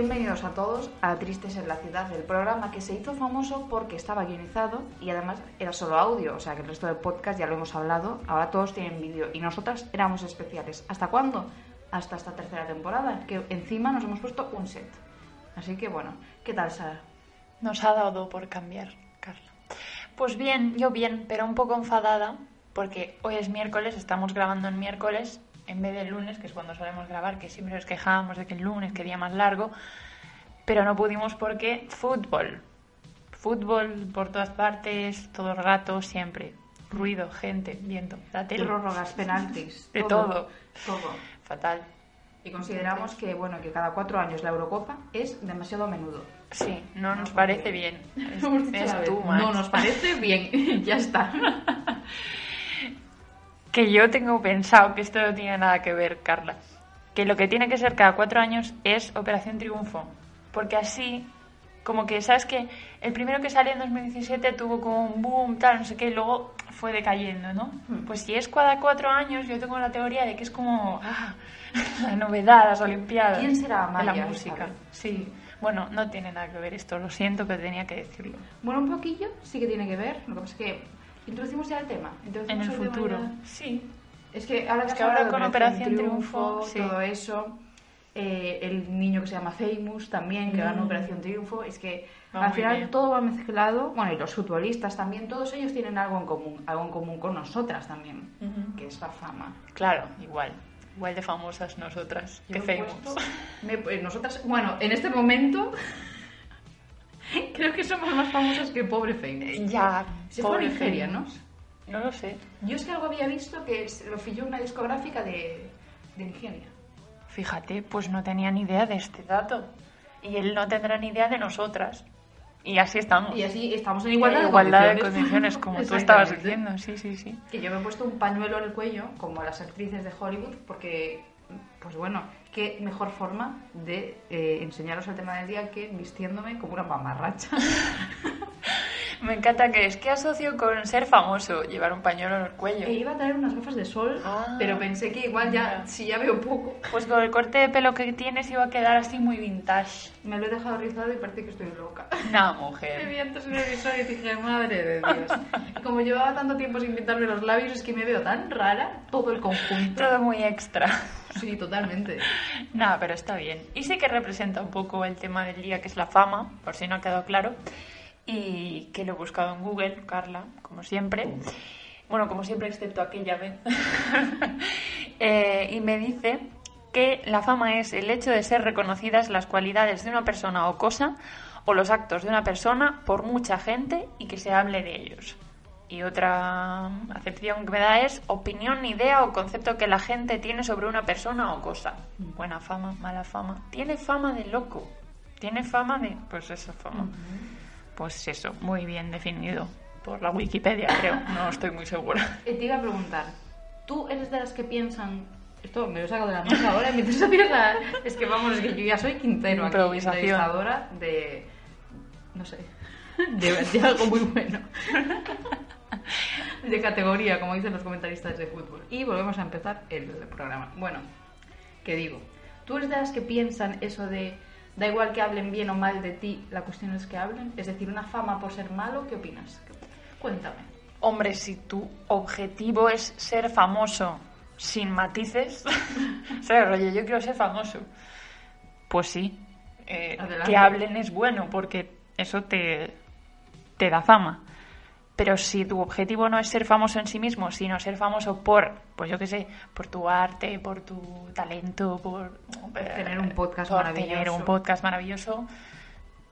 bienvenidos a todos a Tristes en la Ciudad, el programa que se hizo famoso porque estaba guionizado y además era solo audio, o sea que el resto del podcast ya lo hemos hablado, ahora todos tienen vídeo y nosotras éramos especiales. ¿Hasta cuándo? Hasta esta tercera temporada, que encima nos hemos puesto un set. Así que bueno, ¿qué tal Sara? Nos ha dado por cambiar, Carla. Pues bien, yo bien, pero un poco enfadada porque hoy es miércoles, estamos grabando en miércoles en vez del lunes, que es cuando solemos grabar, que siempre nos quejábamos de que el lunes, que día más largo, pero no pudimos porque fútbol. Fútbol por todas partes, todo el rato, siempre. Ruido, gente, viento, la tele. Prórrogas, penaltis. De todo. Todo. Fatal. Y consideramos que, bueno, que cada cuatro años la Eurocopa es demasiado a menudo. Sí, no nos parece bien. Es, es much. No nos parece bien, ya está. Que yo tengo pensado que esto no tiene nada que ver, Carla. Que lo que tiene que ser cada cuatro años es Operación Triunfo. Porque así, como que, ¿sabes que El primero que salió en 2017 tuvo como un boom, tal, no sé qué, y luego fue decayendo, ¿no? Hmm. Pues si es cada cuatro años, yo tengo la teoría de que es como ah, la novedad, las Olimpiadas. ¿Quién será de Amaya la música. Sí. Bueno, no tiene nada que ver esto, lo siento, pero tenía que decirlo. Bueno, un poquillo sí que tiene que ver. Lo que pasa es que introducimos ya el tema. En el tema futuro. Sí. Es que ahora, Es que ahora con Operación Triunfo, sí. todo eso, eh, el niño que se llama Famous también, que ganó Mm. Operación Triunfo, es que Va al final bien. todo va mezclado, bueno, y los futbolistas también, todos ellos tienen algo en común, algo en común con nosotras también, que es la fama. Claro, igual. Igual de famosas nosotras. Yo que famous. puesto- me- nosotras, bueno, en este momento creo que somos más famosas que pobre Famous. Ya, Se fue a pobre Nigeria, ¿no? No lo sé. Yo es que algo había visto que lo pilló una discográfica de, de Nigeria. Fíjate, pues no tenía ni idea de este dato. Y él no tendrá ni idea de nosotras. Y así estamos. Y así estamos en igualdad, En igualdad de condiciones, condiciones, como tú estabas diciendo. Sí, sí, sí. Que yo me he puesto un pañuelo en el cuello, como las actrices de Hollywood, porque, pues bueno, qué mejor forma de eh, enseñaros el tema del día que vistiéndome como una mamarracha. Me encanta que es que asocio con ser famoso, llevar un pañuelo en el cuello. E iba a traer unas gafas de sol, Ah. pero pensé que igual ya, Ya. si ya veo poco, Pues con el corte de pelo que tienes iba a quedar así muy vintage. me lo he dejado rizado y parece que estoy loca. No, Me mujer. vi antes en el visor y dije, madre de Dios. Y como llevaba tanto tiempo sin pintarme los labios, es que me veo tan rara todo el conjunto. Todo muy extra. Sí, totalmente. Nada, pero está bien. Y sí que representa un poco el tema del día, que es la fama, por si no ha quedado claro. Y que lo he buscado en Google, Carla, como siempre. Bueno, como siempre, excepto aquella vez. Eh, y me dice que la fama es el hecho de ser reconocidas las cualidades de una persona o cosa o los actos de una persona por mucha gente y que se hable de ellos. Y otra acepción que me da es opinión, idea o concepto que la gente tiene sobre una persona o cosa. Buena fama, mala fama. Tiene fama de loco. Tiene fama de... Pues eso, fama. Pues eso, muy bien definido. Por la Wikipedia, creo. No estoy muy segura. Eh, te iba a preguntar, ¿tú eres de las que piensan... Esto me lo saco de la manga ahora, me empiezas a pensar... Es que vamos, es que yo ya soy Quintero aquí, entrevistadora de... No sé, de, de algo muy bueno. De categoría, como dicen los comentaristas de fútbol. Y volvemos a empezar el programa. Bueno, ¿qué digo? ¿Tú eres de las que piensan eso de... Da igual que hablen bien o mal de ti, la cuestión es que hablen. Es decir, una fama por ser malo, ¿qué opinas? Cuéntame. Hombre, si tu objetivo es ser famoso sin matices, o sea, rollo, yo quiero ser famoso, pues sí, eh, que hablen es bueno porque eso te, te da fama. Pero si tu objetivo no es ser famoso en sí mismo, sino ser famoso por, pues yo qué sé, por tu arte, por tu talento, por Tener un podcast por maravilloso. tener un podcast maravilloso,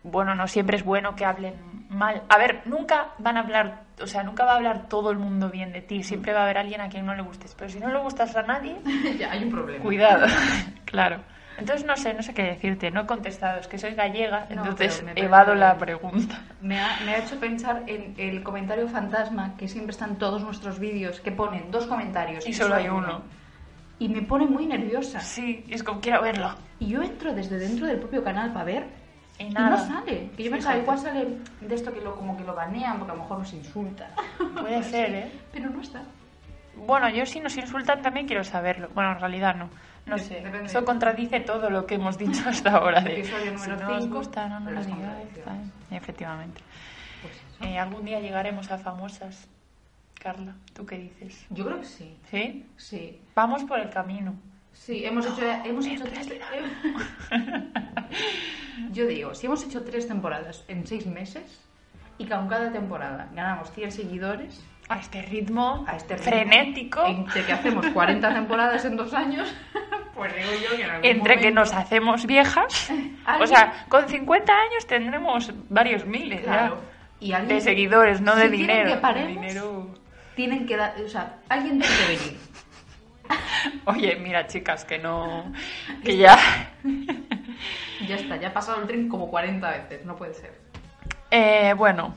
bueno, no siempre es bueno que hablen mal. A ver, nunca van a hablar, o sea, nunca va a hablar todo el mundo bien de ti. Siempre va a haber alguien a quien no le gustes. Pero si no le gustas a nadie, ya hay un problema. cuidado. claro. Entonces no sé, no sé qué decirte. No he contestado, es que soy gallega, No, entonces parece evado la pregunta. Me ha, me ha hecho pensar en el comentario fantasma que siempre está en todos nuestros vídeos, que ponen dos comentarios. Y solo hay uno. Y me pone muy nerviosa. Sí, es como quiero verlo. Y yo entro desde dentro del propio canal para ver Y y, nada. no sale. Que yo pensaba, igual sale de esto que lo, como que lo banean porque a lo mejor nos insulta. Puede ser, ¿eh? Pero no está. Bueno, yo si nos insultan también quiero saberlo. Bueno, en realidad no. No sé, depende. eso contradice todo lo que hemos dicho hasta ahora. De, si no os gusta, no nos lo digáis. Efectivamente. Pues eso. Eh, algún día llegaremos a famosas. Carla, ¿tú qué dices? Yo creo que sí. ¿Sí? Sí. Vamos por el camino. Sí, hemos hecho, hemos en hecho tres. Yo digo, si hemos hecho tres temporadas en seis meses y con cada temporada ganamos 100 seguidores, A este ritmo, a este ritmo, frenético, entre que hacemos 40 temporadas en dos años, pues digo yo que en algún entre que nos hacemos viejas. O sea, con 50 años tendremos varios miles. Claro. Y De seguidores, no de si dinero. que De paremos, dinero. tienen que dar, o sea, alguien tiene que venir. Oye, mira, chicas, que no. Que ya. Ya está, ya ha pasado el tren como 40 veces, no puede ser. Eh, bueno,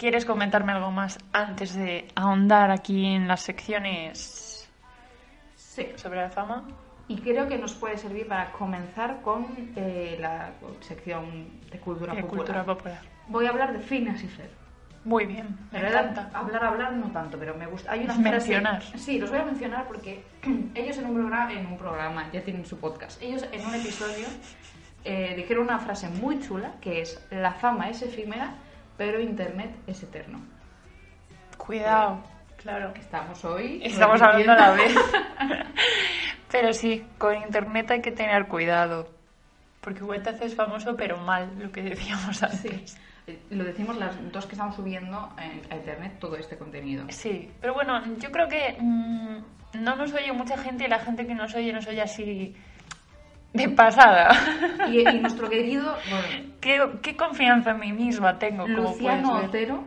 ¿quieres comentarme algo más antes de ahondar aquí en las secciones Sí. sobre la fama? Y creo que nos puede servir para comenzar con eh, la sección de cultura De popular. cultura popular. Voy a hablar de Phineas y Fer. Muy bien, me encanta. hablar, hablar no tanto, pero me gusta. Hay una Mencionar. frase- Sí, los voy a mencionar porque ellos en un programa, en un programa, ya tienen su podcast. Ellos en un episodio eh, dijeron una frase muy chula que es: La fama es efímera, pero Internet es eterno. Cuidado, claro. Estamos hoy. Estamos hablando a la vez. Pero sí, con internet hay que tener cuidado. Porque igual te haces famoso, pero mal, lo que decíamos antes. Sí. Eh, Lo decimos las dos que estamos subiendo en- a internet todo este contenido. Sí, pero bueno, yo creo que mm, no nos oye mucha gente y la gente que nos oye nos oye así de pasada. Y, y nuestro querido bueno, ¿Qué, qué confianza en mí misma tengo, como Luciano ver. Otero,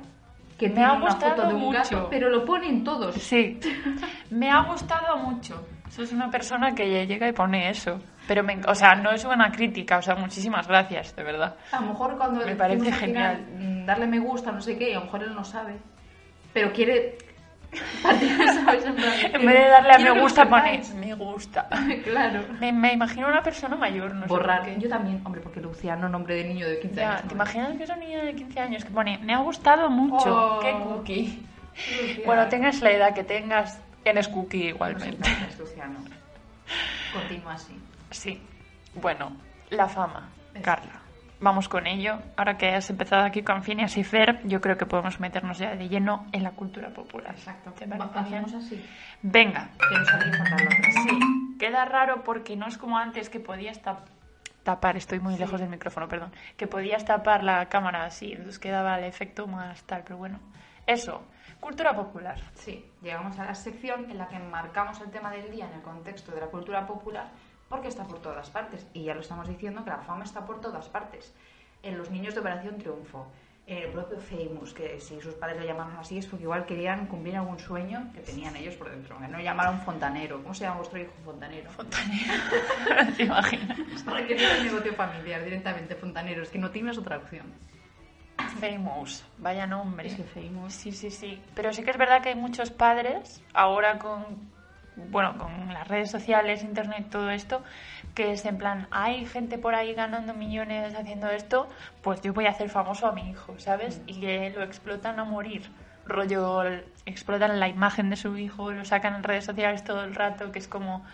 que Me ha una foto gustado de mucho. gato, pero lo ponen todos. Sí, me ha gustado mucho. Sos una persona que llega y pone eso. Pero, me, o sea, no es una crítica, o sea, muchísimas gracias, de verdad. A lo mejor cuando Me parece genial. mm, darle me gusta, no sé qué, a lo mejor él no sabe. Pero quiere. En, vez de darle a me gusta, lo pone sepáis. me gusta. claro. Me, me imagino una persona mayor, no sé Borrar. qué. Yo también, hombre, porque Luciano, nombre de niño de 15 Ya, años. ¿te ¿no? imaginas que es un niño de 15 años que pone me ha gustado mucho? Oh. ¡Qué cookie! Luciano. Bueno, tengas la edad que tengas, eres cookie No sé igualmente. es Luciano. Continúa así. Sí. Bueno, la fama. Carla. Vamos con ello. Ahora que has empezado aquí con Phineas y Fer, yo creo que podemos meternos ya de lleno en la cultura popular. Exacto. ¿Te parece así. Venga. Sí, queda raro porque no es como antes que podías tap- tapar, estoy muy lejos del micrófono, perdón, que podías tapar la cámara así, entonces quedaba el efecto más tal, pero bueno. Eso, cultura popular. Sí, llegamos a la sección en la que enmarcamos el tema del día en el contexto de la cultura popular porque está por todas partes. Y ya lo estamos diciendo que la fama está por todas partes. En los niños de Operación Triunfo, en el propio Famous, que si sus padres le llamaban así es porque igual querían cumplir algún sueño que tenían ellos por dentro. Que no llamaron fontanero. ¿Cómo se llama vuestro hijo fontanero? Fontanero. ¿Te imaginas? Para que tenga el negocio familiar directamente fontanero. Es que no tienes otra opción. Famous, vaya nombre. Es que Famous... Sí, sí, sí. Pero sí que es verdad que hay muchos padres, ahora con, bueno, con las redes sociales, internet, todo esto, que es en plan, hay gente por ahí ganando millones haciendo esto, pues yo voy a hacer famoso a mi hijo, ¿sabes? Y que lo explotan a morir. Rollo, explotan la imagen de su hijo, lo sacan en redes sociales todo el rato, que es como...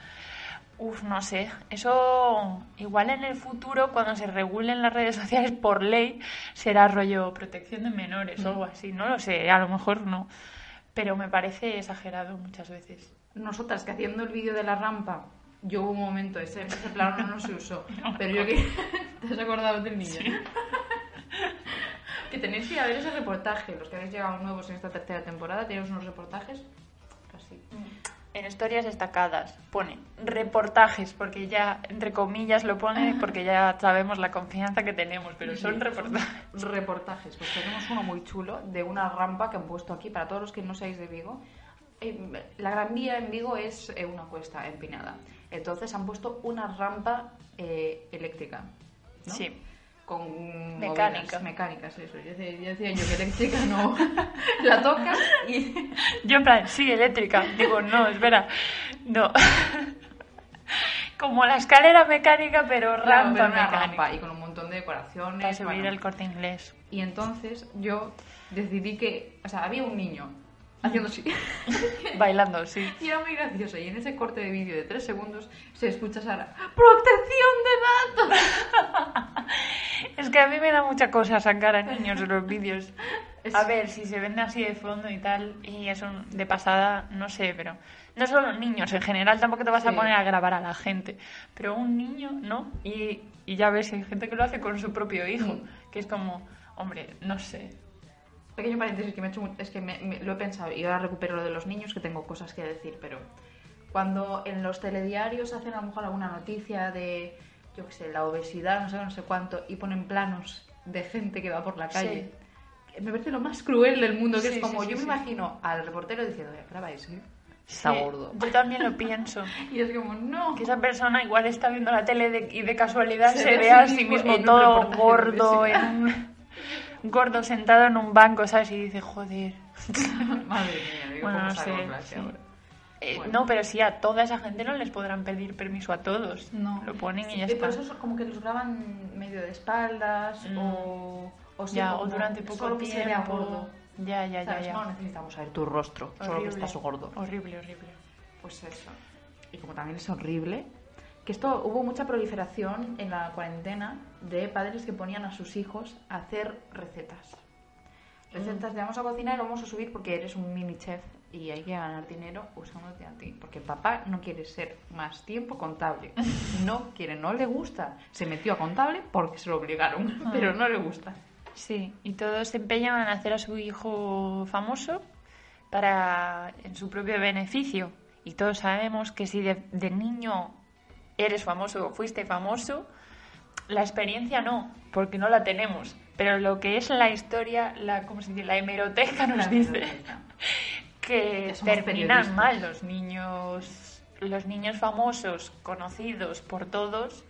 Uf, no sé. Eso igual en el futuro, cuando se regulen las redes sociales por ley, será rollo protección de menores o algo así. No lo sé, a lo mejor no. Pero me parece exagerado muchas veces. Nosotras que haciendo el vídeo de la rampa, yo hubo un momento, ese, ese plano no se usó, pero yo que... ¿Te has acordado del niño? que tenéis que ir a ver ese reportaje, los que habéis llegado nuevos en esta tercera temporada, tenéis unos reportajes así. En historias destacadas pone reportajes, porque ya, entre comillas, lo pone porque ya sabemos la confianza que tenemos, pero son reportajes. Reportajes, pues tenemos uno muy chulo de una rampa que han puesto aquí para todos los que no seáis de Vigo. La Gran Vía en Vigo es eh, una cuesta empinada, entonces han puesto una rampa eh, eléctrica. ¿no? Sí. con Mecánica. movidas mecánicas, eso. Yo decía, yo que eléctrica no la tocas y Yo en plan, sí, eléctrica. Digo, no, espera, no. Como la escalera mecánica, pero rampa pero una mecánica. rampa y con un montón de decoraciones. Para subir bueno. el corte inglés. Y entonces yo decidí que, o sea, había un niño haciendo así. Bailando, sí. Y era muy gracioso. Y en ese corte de vídeo de tres segundos se escucha a Sara, ¡protección de datos! Es que a mí me da mucha cosa sacar a niños en los vídeos. A ver, si se vende así de fondo y tal, y eso de pasada, no sé, pero no solo niños, en general tampoco te vas a Sí. poner a grabar a la gente, pero un niño, ¿no? Y, y ya ves, hay gente que lo hace con su propio hijo, Mm. que es como, hombre, no sé. Pequeño paréntesis que me he hecho es que me- me- lo he pensado y ahora recupero lo de los niños que tengo cosas que decir, pero cuando en los telediarios hacen a lo mejor alguna noticia de, yo qué sé, la obesidad, no sé, no sé cuánto, y ponen planos de gente que va por la calle, me parece lo más cruel del mundo, que Sí, es como, sí, sí, yo me sí. imagino al reportero diciendo, "Eh, grabáis, ¿eh? Está Sí, gordo. Yo también lo pienso. Y es como, no. Que esa persona igual está viendo la tele de- y de casualidad Se se, ve a sí sí mismo todo gordo, en un- gordo sentado en un banco, ¿sabes? Y dice, joder. Madre mía, digo, Bueno, ¿cómo no sé, sí. ahora? Eh, Bueno. No, pero sí, a toda esa gente no les podrán pedir permiso a todos. No. Lo ponen y Sí, ya eh, está. Por eso es como que los graban medio de espaldas Mm. o, o, ya, o durante poco solo que se vea tiempo. gordo. Ya, ya, ya, ¿Sabes? ya. No necesitamos saber tu rostro, solo que estás gordo. Horrible, horrible. Pues eso. Y como también es horrible, que esto hubo mucha proliferación en la cuarentena de padres que ponían a sus hijos a hacer recetas. Recetas de vamos a cocinar, lo vamos a subir porque eres un mini chef y hay que ganar dinero usándote a ti. Porque papá no quiere ser más tiempo contable. No quiere, no le gusta. Se metió a contable porque se lo obligaron, Ah. pero no le gusta. Sí, y todos se empeñan en hacer a su hijo famoso para en su propio beneficio. Y todos sabemos que si de, de niño eres famoso o fuiste famoso, la experiencia no, porque no la tenemos. Pero lo que es la historia, la, ¿cómo se dice? La hemeroteca nos La dice hemeroteca. que terminan mal los niños, los niños famosos, conocidos por todos,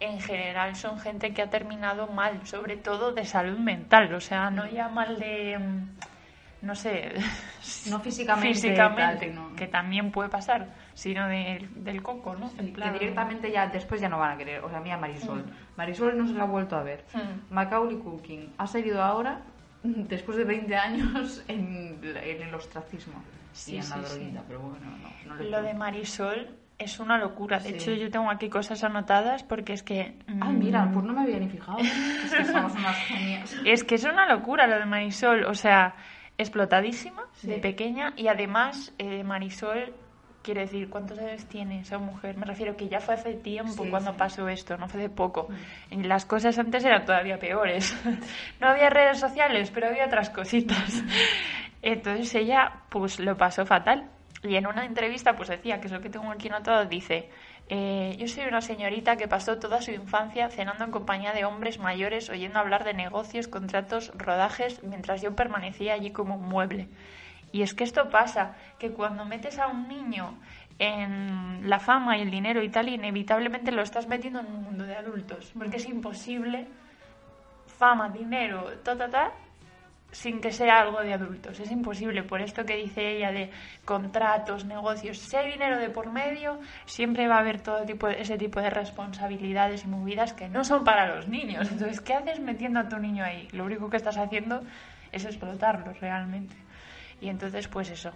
en general son gente que ha terminado mal, sobre todo de salud mental, o sea, no ya mal de, mm, no sé, No físicamente, físicamente, tal, no. que también puede pasar, sino de- del coco, ¿no? En que directamente ya después ya no van a querer. O sea, mira Marisol. Marisol no se la ha vuelto a ver. Mm. Macaulay Culkin ha salido ahora, después de 20 años, en, en el ostracismo. Sí, y en sí, la sí. droguita, pero bueno, no, no le Lo de Marisol es una locura. De Sí. hecho, yo tengo aquí cosas anotadas porque es que... Ay, mm, mira, pues no me había ni fijado. Es que somos unas genias. Es que es una locura lo de Marisol, o sea, explotadísima Sí. de pequeña y además eh, Marisol, quiere decir, ¿cuántos años tiene esa mujer? Me refiero que ya fue hace tiempo Sí, cuando sí. Pasó esto, no fue de poco. Las cosas antes eran todavía peores. no había redes sociales, pero había otras cositas. Entonces ella pues lo pasó fatal. Y en una entrevista pues decía, que es lo que tengo aquí anotado, dice, eh, yo soy una señorita que pasó toda su infancia cenando en compañía de hombres mayores, oyendo hablar de negocios, contratos, rodajes, mientras yo permanecía allí como un mueble. Y es que esto pasa, que cuando metes a un niño en la fama y el dinero y tal, inevitablemente lo estás metiendo en un mundo de adultos, porque es imposible fama, dinero, ta, ta, ta, sin que sea algo de adultos. Es imposible, por esto que dice ella de contratos, negocios. Si hay dinero de por medio, siempre va a haber todo tipo de, ese tipo de responsabilidades y movidas que no son para los niños. Entonces, ¿qué haces metiendo a tu niño ahí? Lo único que estás haciendo es explotarlo realmente. Y entonces, pues eso.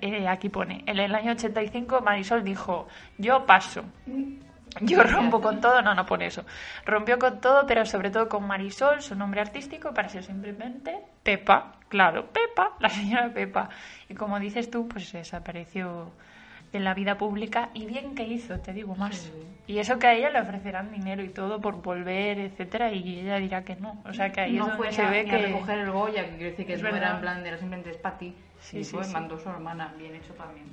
Eh, aquí pone, en el año 85 Marisol dijo, yo paso. Yo rompo con todo, no, no pone eso. Rompió con todo, pero sobre todo con Marisol, su nombre artístico, para ser simplemente Pepa, claro, Pepa, la señora Pepa. Y como dices tú, pues desapareció de la vida pública y bien que hizo, te digo más. Sí. Y eso que a ella le ofrecerán dinero y todo por volver, etcétera, y ella dirá que no. O sea que ahí no es donde fue se a, ve ni que a recoger el Goya, que quiere decir que Es no era verdad. en plan de era simplemente es para ti. Sí, y sí, fue, sí. mandó su hermana, bien hecho también.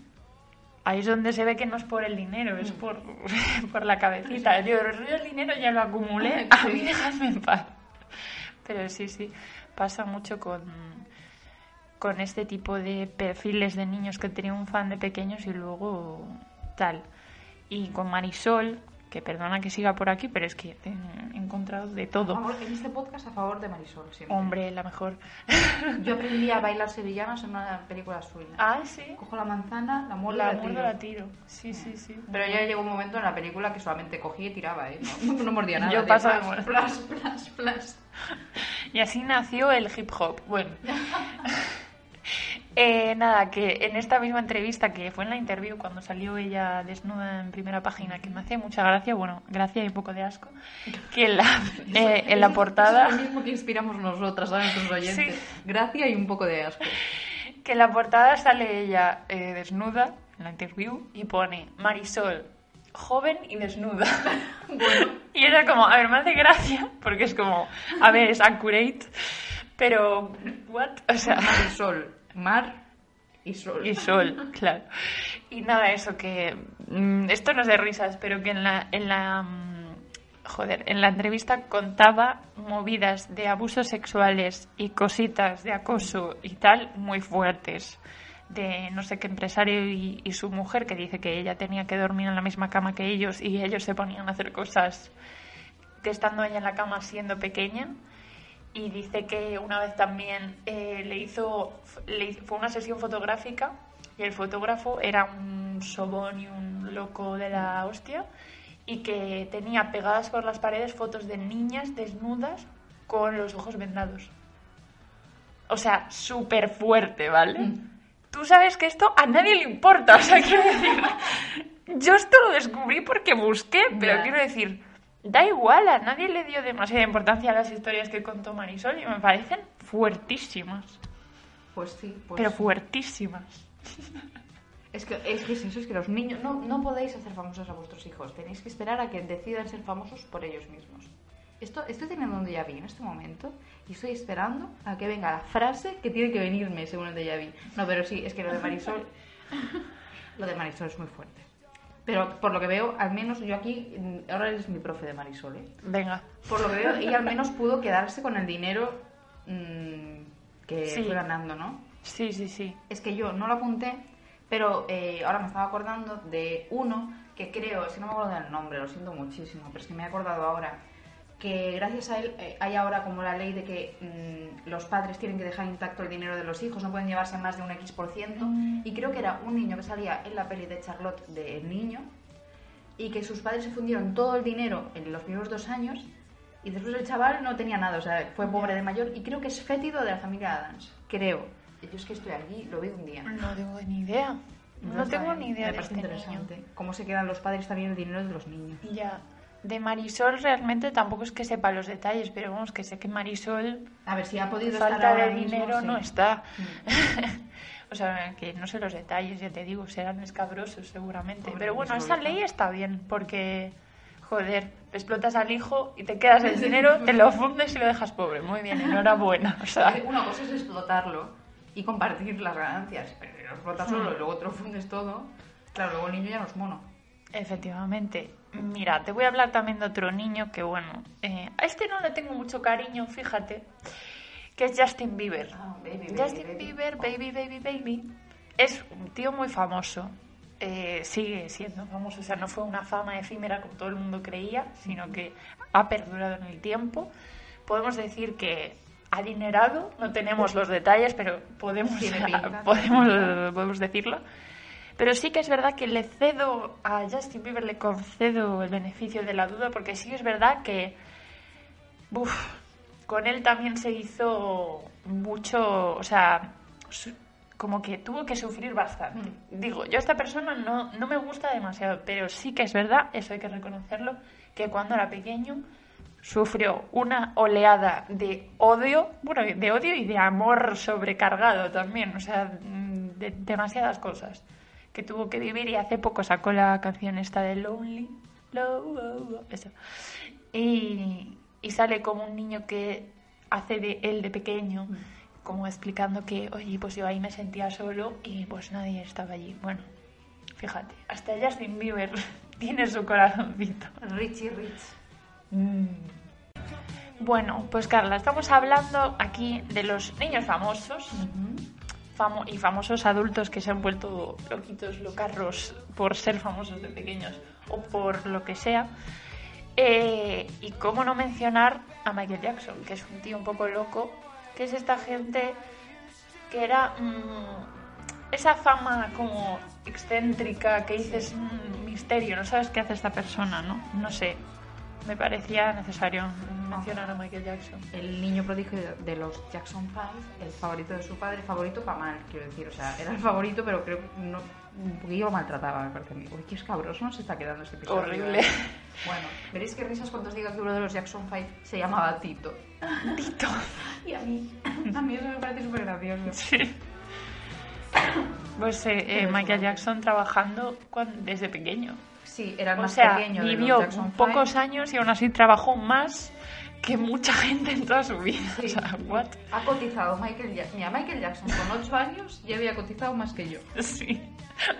Ahí es donde se ve que no es por el dinero, Mm. es por, por la cabecita. Yo, el dinero ya lo acumulé, a mí Sí. dejadme en paz. Pero sí, sí, pasa mucho con, con este tipo de perfiles de niños que triunfan de pequeños y luego tal. Y con Marisol, que perdona que siga por aquí, pero es que he encontrado de todo. favor- en este podcast a favor de Marisol, siempre. Hombre, la mejor. Yo aprendí a bailar sevillanas en una película suya. Ah, sí. Cojo la manzana, la muerdo La la tiro. la tiro. Sí, sí, sí. Pero ya llegó un momento en la película que solamente cogía y tiraba, ¿eh? No, no mordía nada. Yo paso de plas, plas, plas. Y así nació el hip hop. Bueno. Eh, nada, que en esta misma entrevista, que fue en la interview cuando salió ella desnuda en primera página, que me hace mucha gracia, bueno, gracia y un poco de asco, que en la, eh, en la portada... Es lo mismo que inspiramos nosotras, ¿sabes? Nuestros oyentes. Sí. Gracia y un poco de asco. que en la portada sale ella eh, desnuda en la interview y pone Marisol, joven y desnuda. y era como, a ver, me hace gracia, porque es como, a ver, es accurate, pero, ¿what? O sea, Mar y sol. Mar y sol. y sol, claro. Y nada, eso que, mm, esto no es de risas, pero que en la, en la, mm, joder, en la entrevista contaba movidas de abusos sexuales y cositas de acoso y tal muy fuertes de no sé qué empresario y, y su mujer que dice que ella tenía que dormir en la misma cama que ellos y ellos se ponían a hacer cosas que estando ella en la cama siendo pequeña y dice que una vez también eh, le hizo le hizo- fue una sesión fotográfica y el fotógrafo era un sobón y un loco de la hostia y que tenía pegadas por las paredes fotos de niñas desnudas con los ojos vendados. O sea, súper fuerte, ¿vale? Mm. Tú sabes que esto a nadie le importa, o sea, quiero decir, yo esto lo descubrí porque busqué, pero quiero decir, da igual, a nadie le dio demasiada importancia a las historias que contó Marisol y me parecen fuertísimas, Pues sí, pues pero fuertísimas. Es que, es que es eso, es que los niños no, no podéis hacer famosos a vuestros hijos, tenéis que esperar a que decidan ser famosos por ellos mismos. Esto, estoy teniendo un déjà vu en este momento y estoy esperando a que venga la frase que tiene que venirme según el déjà vu. No, pero sí, es que lo de Marisol, lo de Marisol es muy fuerte. Pero por lo que veo, al menos yo aquí, mm, ahora eres mi profe de Marisol, ¿eh? Venga, Por lo que veo, ella al menos pudo quedarse con el dinero mm, que Sí. fue ganando, ¿no? sí, sí, sí. Es que yo no lo apunté, pero eh, ahora me estaba acordando de uno que creo, si no me acuerdo del nombre, lo siento muchísimo, pero es que me he acordado ahora, que gracias a él eh, hay ahora como la ley de que mm, los padres tienen que dejar intacto el dinero de los hijos, no pueden llevarse más de un X por ciento, y creo que era un niño que salía en la peli de Charlotte de El Niño, y que sus padres se fundieron todo el dinero en los primeros dos años, y después el chaval no tenía nada, o sea, fue pobre de mayor, y creo que es fétido de la familia Adams, creo. Yo es que estoy aquí, lo vi un día. No tengo ni idea. No, está tengo ni idea Me de parece este interesante. niño. Cómo se quedan los padres también el dinero de los niños. Ya. De Marisol realmente tampoco es que sepa los detalles, pero vamos, que sé que Marisol A ver si ha podido estar falta ahora de mismo, dinero sí. no está. Mm. o sea, que no sé los detalles, ya te digo, serán escabrosos seguramente. Pero bueno, esa ley está. bien, porque, joder, explotas al hijo y te quedas el dinero, te lo fundes y lo dejas pobre. Muy bien, enhorabuena. O sea, Una cosa es explotarlo y compartir las ganancias, pero lo explotas solo y luego te lo fundes todo, claro, luego el niño ya no es mono. Efectivamente. Mira, te voy a hablar también de otro niño que, bueno, eh, a este no le tengo mucho cariño, fíjate, que es Justin Bieber. Ah, baby, Justin baby. Bieber, baby, baby, baby, es un tío muy famoso. Eh, sigue siendo famoso, o sea, no fue una fama efímera como todo el mundo creía, sino que ha perdurado en el tiempo. Podemos decir que adinerado, no tenemos los detalles, pero podemos, podemos, podemos decirlo. Pero sí que es verdad que le cedo a Justin Bieber, le concedo el beneficio de la duda, porque sí es verdad que uf, con él también se hizo mucho, o sea, como que tuvo que sufrir bastante. Digo, yo a esta persona no, no me gusta demasiado, pero sí que es verdad, eso hay que reconocerlo, que cuando era pequeño sufrió una oleada de odio, bueno, de odio y de amor sobrecargado también, o sea, mm, de demasiadas cosas que tuvo que vivir y hace poco sacó la canción esta de Lonely, Lo- eso. Y, y sale como un niño que hace de él de pequeño, como explicando que, oye, pues yo ahí me sentía solo y pues nadie estaba allí. Bueno, fíjate, hasta Justin Bieber tiene su corazoncito. Richie Rich. Mm. Bueno, pues Carla, estamos hablando aquí de los niños famosos y famosos adultos que se han vuelto loquitos, locarros por ser famosos de pequeños o por lo que sea. Eh, y cómo no mencionar a Michael Jackson, que es un tío un poco loco, que es esta gente que era mm, esa fama como excéntrica que dices "Mm, misterio, no sabes qué hace esta persona, ¿no? No sé, me parecía necesario mencionar a Michael Jackson. El niño prodigio de- los Jackson 5, el favorito de su padre, favorito para mal, quiero decir. O sea, era el favorito, pero creo que no, un poquillo lo maltrataba, me parece a mí. Uy, qué escabroso nos está quedando este episodio. Horrible. ¿eh? Bueno, veréis qué risas cuando os diga que uno de los Jackson 5 se llamaba Tito. Tito. Y a mí, a mí eso me parece súper gracioso. Sí. Pues eh, eh, Michael Jackson trabajando desde pequeño. Sí, era el O más sea, pequeño de los vivió Jackson pocos años y aún así trabajó más que mucha gente en toda su vida. Sí. O sea, what? Ha cotizado Michael Jackson. Mira, Michael Jackson con 8 años ya había cotizado más que yo. Sí,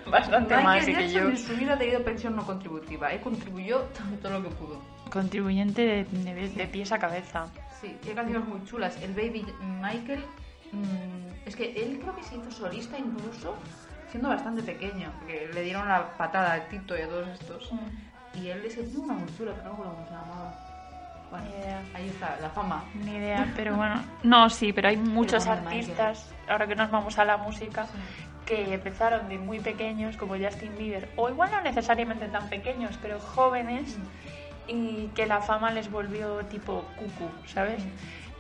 bastante Michael más sí que Jackson yo. en su vida ha tenido pensión no contributiva. Él contribuyó todo lo que pudo. Contribuyente de, de- de pies a cabeza. Sí, tiene canciones muy chulas. El Baby Michael, mm, es que él creo que se hizo solista incluso siendo bastante pequeño, porque le dieron la patada a Tito y a todos estos. Y él les hizo una muy chula, pero no me acuerdo cómo se llamaba. Bueno, Ni idea. ahí está, la fama. Ni idea, pero bueno. No, sí, pero hay muchos artistas, ahora que nos vamos a la música, que empezaron de muy pequeños, como Justin Bieber, o igual no necesariamente tan pequeños, pero jóvenes, y que la fama les volvió tipo cucu, ¿sabes?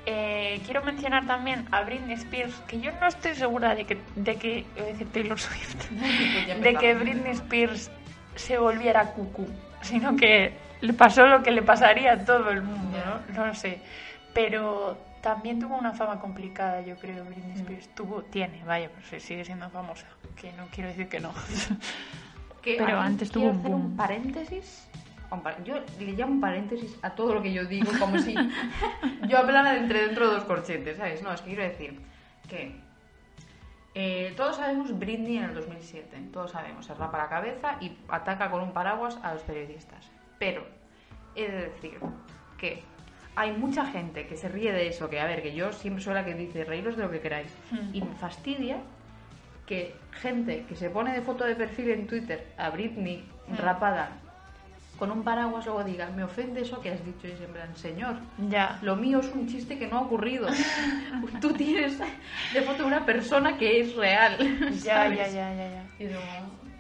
Eh, quiero mencionar también a Britney Spears, que yo no estoy segura de que, de que iba a decir Taylor Swift, de que. Britney Spears se volviera cucu, sino que le pasó lo que le pasaría a todo el mundo, ¿no? No lo sé. Pero también tuvo una fama complicada, yo creo, Britney Spears. Tuvo, tiene, vaya, pues sigue siendo famosa, que no quiero decir que no. Que Pero antes tuvo un boom. un paréntesis. un par- Yo le llamo paréntesis a todo lo que yo digo, como si yo hablara de entre dentro de dos corchetes, ¿sabes? No, es que quiero decir que eh, todos sabemos Britney en el 2007, todos sabemos, se rapa la cabeza y ataca con un paraguas a los periodistas. Pero he de decir que hay mucha gente que se ríe de eso, que a ver, que yo siempre soy la que dice reíros de lo que queráis. Hmm. Y me fastidia que gente que se pone de foto de perfil en Twitter a Britney Hmm. rapada con un paraguas luego diga, me ofende eso que has dicho y en plan, señor, ya. lo mío es un chiste que no ha ocurrido. Tú tienes de foto una persona que es real. Ya, ¿sabes? ya, ya, ya, ya. Y digo,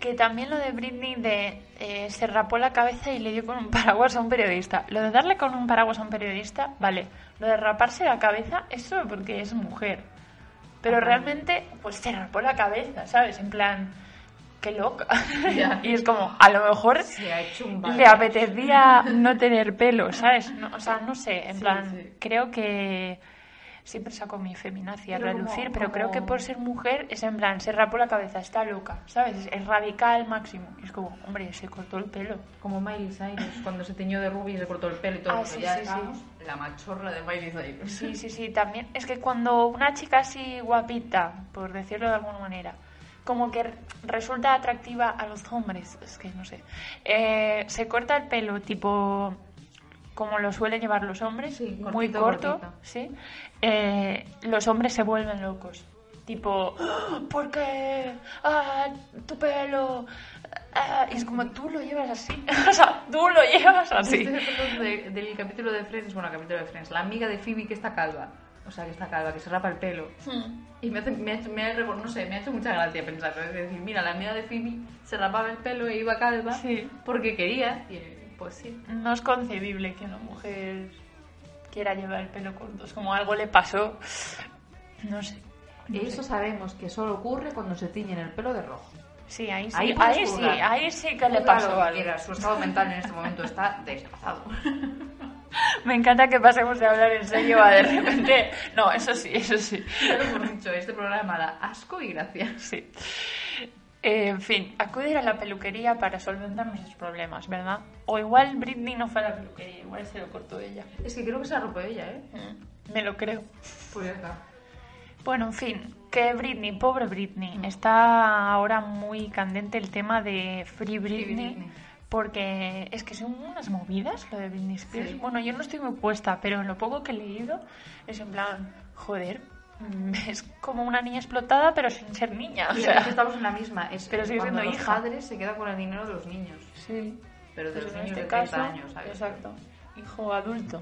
Que también lo de Britney de eh, se rapó la cabeza y le dio con un paraguas a un periodista. Lo de darle con un paraguas a un periodista, vale. Lo de raparse la cabeza, eso porque es mujer. Pero Ajá. realmente, pues se rapó la cabeza, ¿sabes? En plan, qué loca. Y es como, a lo mejor se ha hecho un le apetecía no tener pelo, ¿sabes? No, o sea, no sé, en Sí, plan, sí. creo que siempre saco mi feminacia a como- relucir, pero creo que por ser mujer es en plan, se rapó la cabeza, está loca, ¿sabes? Es radical máximo. Y es como, hombre, se cortó el pelo. Como Miley Cyrus, cuando se teñió de rubio y se cortó el pelo y todo. Ah, pero sí, ya sí, estamos la machorra de Miley Cyrus. Sí, sí, sí, también. Es que cuando una chica así guapita, por decirlo de alguna manera, como que resulta atractiva a los hombres, es que no sé, eh, se corta el pelo tipo como lo suelen llevar los hombres, Sí, muy corto, cortito. ¿sí? Eh, los hombres se vuelven locos. Tipo, "¡Ah! ¿por qué? ¡Ah, tu pelo! Ah", y es como, tú lo llevas así. o sea, tú lo llevas así. Estoy hablando de- del capítulo de Friends, bueno, capítulo de Friends, la amiga de Phoebe que está calva. O sea, que está calva, que se rapa el pelo. Hmm. Y me, hace, me, ha hecho- me ha, recor- no sé, me ha hecho mucha gracia pensarlo. Es decir, mira, la amiga de Phoebe se rapaba el pelo e iba calva Sí. porque quería. Y pues sí. No es concebible que una mujer quiera llevar el pelo corto. Es como algo le pasó. No sé. No Eso sé. sabemos que solo ocurre cuando se tiñen el pelo de rojo. Sí, ahí sí. Ahí Ahí, sí, ahí sí que le pasó algo. Su estado mental en este momento está desplazado. Me encanta que pasemos de hablar en serio a de repente. No, eso sí, eso sí. ya lo hemos dicho, este programa da asco y gracia. Sí. Eh, en fin, acudir a la peluquería para solventar nuestros problemas, ¿verdad? O igual Britney no fue a la peluquería, igual se lo cortó ella. Es que creo que se la rompió ella, ¿eh? Mm, Me lo creo. Pues ya está. Bueno, en fin, que Britney, pobre Britney, está ahora muy candente el tema de Free Britney, Britney. porque es que son unas movidas lo de Britney Spears. Sí. Bueno, yo no estoy muy puesta, pero en lo poco que he leído es en plan, joder, mm, es como una niña explotada pero sin ser niña. O sea, estamos en la misma. Es Pero sigue siendo los hija. padres se quedan con el dinero de los niños. sí. Pero de Pues los en niños este de 30 caso, años, ¿sabes? exacto, hijo adulto.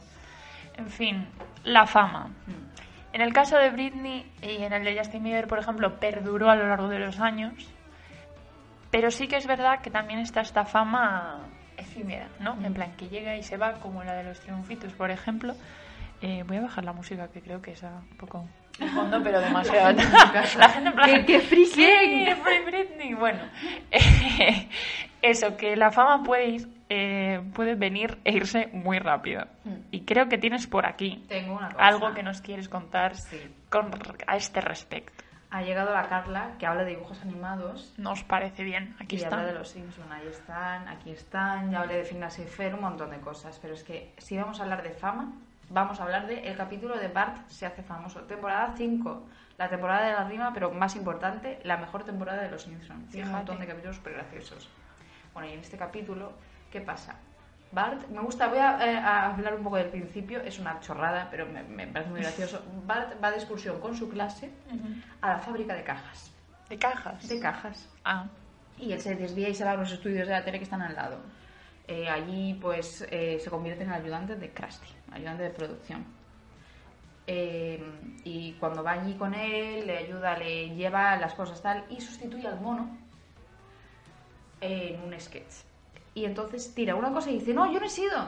En fin, la fama. Mm. En el caso de Britney y en el de Justin Bieber, por ejemplo, perduró a lo largo de los años. Pero sí que es verdad que también está esta fama efímera, ¿no? En plan, que llega y se va, como la de los triunfitos, por ejemplo. Eh, voy a bajar la música, que creo que es un poco de fondo, pero demasiado. la gente en plan, ¡Qué, friki! ¿Qué? Free Britney. Bueno, eso, que la fama puede ir, eh, puede venir e irse muy rápido. Y creo que tienes por aquí Tengo una cosa. algo que nos quieres contar Sí. con, a este respecto. Ha llegado la Carla, que habla de dibujos animados. Nos parece bien. Aquí y está. habla de los Simpson, ahí están, aquí están, ya hablé de Phineas y Fer, un montón de cosas, pero es que si vamos a hablar de fama, vamos a hablar de el capítulo de Bart se hace famoso, temporada 5, la temporada de la rima, pero más importante, la mejor temporada de los Simpson. Tiene un montón de capítulos súper graciosos. Bueno, y en este capítulo, ¿qué pasa? Bart, me gusta, voy a, eh, a hablar un poco del principio, es una chorrada, pero me, me parece muy gracioso. Bart va de excursión con su clase a la fábrica de cajas. De cajas. De cajas. Ah, Y él se desvía y se va a los estudios de la tele que están al lado. Eh, allí, pues, eh, se convierte en el ayudante de Krusty, ayudante de producción. Eh, y cuando va allí con él, le ayuda, le lleva las cosas tal, y sustituye al mono en un sketch. Y entonces tira una cosa y dice, no, yo no he sido.